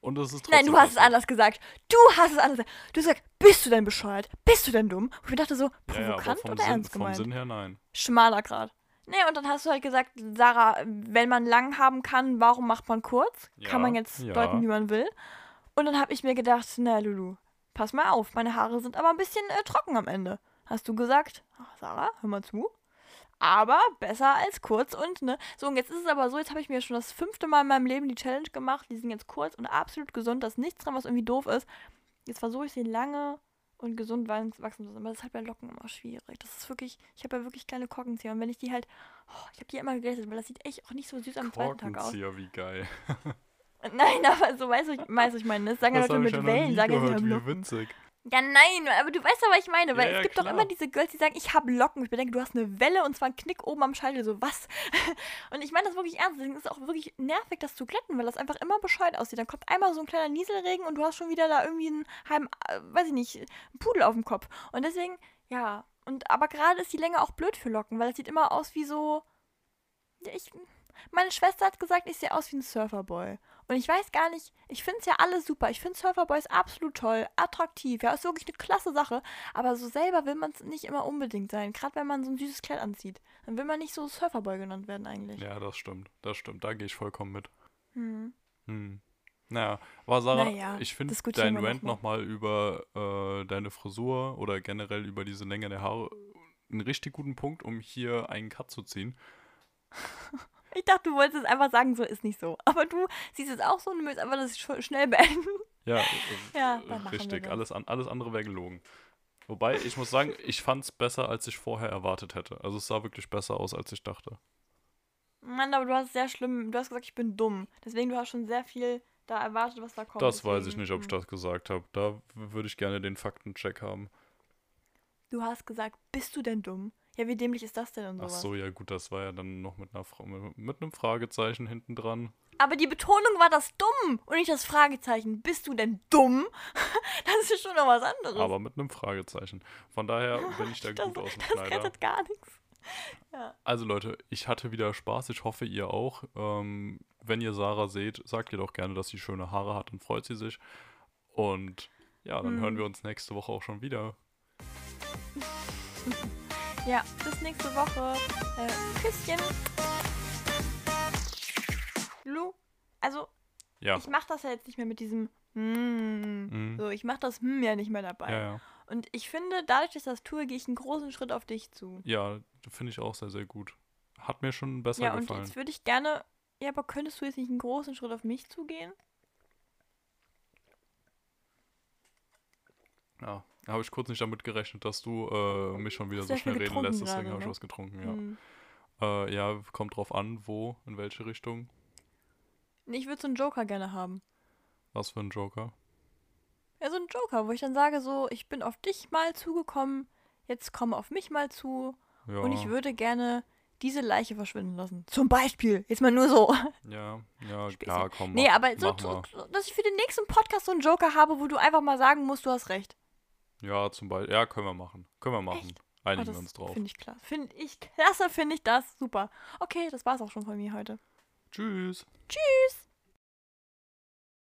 Und es ist trotzdem Nein, du hast es anders gesagt. Du hast es anders gesagt. Du hast gesagt, bist du denn bescheuert? Bist du denn dumm? Und ich dachte so, Ja, ja, provokant vom oder Sinn, ernst vom gemeint? Sinn her nein. Schmaler Grad. Nee, und dann hast du halt gesagt, Sarah, wenn man lang haben kann, warum macht man kurz? Ja, kann man jetzt ja. deuten, wie man will. Und dann habe ich mir gedacht, na Lulu, pass mal auf, meine Haare sind aber ein bisschen äh, trocken am Ende. Hast du gesagt, ach, Sarah, hör mal zu. Aber besser als kurz und ne. So, und jetzt ist es aber so, jetzt habe ich mir schon das fünfte Mal in meinem Leben die Challenge gemacht. Die sind jetzt kurz und absolut gesund. Da ist nichts dran, was irgendwie doof ist. Jetzt versuche ich sie lange und gesund wachsen zu lassen. Aber das ist halt bei Locken immer schwierig. Das ist wirklich, ich habe ja wirklich kleine Korkenzieher. Und wenn ich die halt, oh, ich habe die immer geglättet, weil das sieht echt auch nicht so süß am zweiten Tag aus. Korkenzieher, wie geil. Nein, aber so weißt du, ich- weißt du, ich meine, das sagen ja Das Leute mit Wellen, sagen ja, wie Locken. Ja, nein, aber du weißt ja, was ich meine, weil Ja, ja, es gibt doch klar. immer diese Girls, die sagen, ich habe Locken. Ich bedenke, du hast eine Welle und zwar einen Knick oben am Scheitel, so was? Und ich meine das wirklich ernst, deswegen ist es auch wirklich nervig, das zu glätten, weil das einfach immer bescheuert aussieht. Dann kommt einmal so ein kleiner Nieselregen und du hast schon wieder da irgendwie einen halben, äh, weiß ich nicht, einen Pudel auf dem Kopf. Und deswegen, ja, und aber gerade ist die Länge auch blöd für Locken, weil es sieht immer aus wie so, ja, ich, meine Schwester hat gesagt, ich sehe aus wie ein Surferboy. Und ich weiß gar nicht, ich finde es ja alles super. Ich finde Surferboys absolut toll, attraktiv. Ja, ist wirklich eine klasse Sache. Aber so selber will man es nicht immer unbedingt sein. Gerade wenn man so ein süßes Kleid anzieht. Dann will man nicht so Surferboy genannt werden eigentlich. Ja, das stimmt. Das stimmt. Da gehe ich vollkommen mit. Hm. Hm. Naja, aber Sarah, Naja, ich finde dein Rant noch nochmal über äh, deine Frisur oder generell über diese Länge der Haare einen richtig guten Punkt, um hier einen Cut zu ziehen. Ich dachte, du wolltest es einfach sagen, so ist nicht so. Aber du siehst es auch so und du willst einfach das sch schnell beenden. Ja, äh, Ja, richtig. Alles, an, alles andere wäre gelogen. Wobei, ich muss sagen, ich fand es besser, als ich vorher erwartet hätte. Also es sah wirklich besser aus, als ich dachte. Mann, aber du hast sehr schlimm, du hast gesagt, ich bin dumm. Deswegen, du hast schon sehr viel da erwartet, was da kommt. Das weiß ich Deswegen, nicht, ob ich hm. das gesagt habe. Da würde ich gerne den Faktencheck haben. Du hast gesagt, bist du denn dumm? Ja, wie dämlich ist das denn und Ach sowas? so, ja gut, das war ja dann noch mit, einer Fra mit einem Fragezeichen hinten dran. Aber die Betonung war das dumm und nicht das Fragezeichen. Bist du denn dumm? das ist schon noch was anderes. Aber mit einem Fragezeichen. Von daher bin ich da das, gut aus dem das Schneider. rettet gar nichts. Also Leute, ich hatte wieder Spaß. Ich hoffe, ihr auch. Ähm, wenn ihr Sarah seht, sagt ihr doch gerne, dass sie schöne Haare hat. Dann freut sie sich. Und ja, dann Hm. hören wir uns nächste Woche auch schon wieder. Ja, bis nächste Woche. Äh, Küsschen. Lu, also Ja. ich mach das ja jetzt nicht mehr mit diesem mm, Mhm. so, ich mach das hm ja nicht mehr dabei. Ja, ja. Und ich finde, dadurch, dass ich das tue, gehe ich einen großen Schritt auf dich zu. Ja, finde ich auch sehr, sehr gut. Hat mir schon besser ja, und gefallen. jetzt würde ich gerne, ja, aber könntest du jetzt nicht einen großen Schritt auf mich zugehen? Ja, habe ich kurz nicht damit gerechnet, dass du äh, mich schon wieder so schnell reden lässt. Deswegen habe ich ne? was getrunken, ja. Hm. Äh, ja, kommt drauf an, wo, in welche Richtung. Ich würde so einen Joker gerne haben. Was für ein Joker. Ja, so ein Joker, wo ich dann sage, so, ich bin auf dich mal zugekommen, jetzt komm auf mich mal zu Ja, und ich würde gerne diese Leiche verschwinden lassen. Zum Beispiel, jetzt mal nur so. ja, ja, Späßchen. klar, komm. nee, aber so, so, dass ich für den nächsten Podcast so einen Joker habe, wo du einfach mal sagen musst, du hast recht. Ja, zum Beispiel. Ja, können wir machen. Können wir machen. Oh, Einigen das wir uns drauf. Finde ich klasse. Finde ich klasse, finde ich das. Super. Okay, das war's auch schon von mir heute. Tschüss. Tschüss.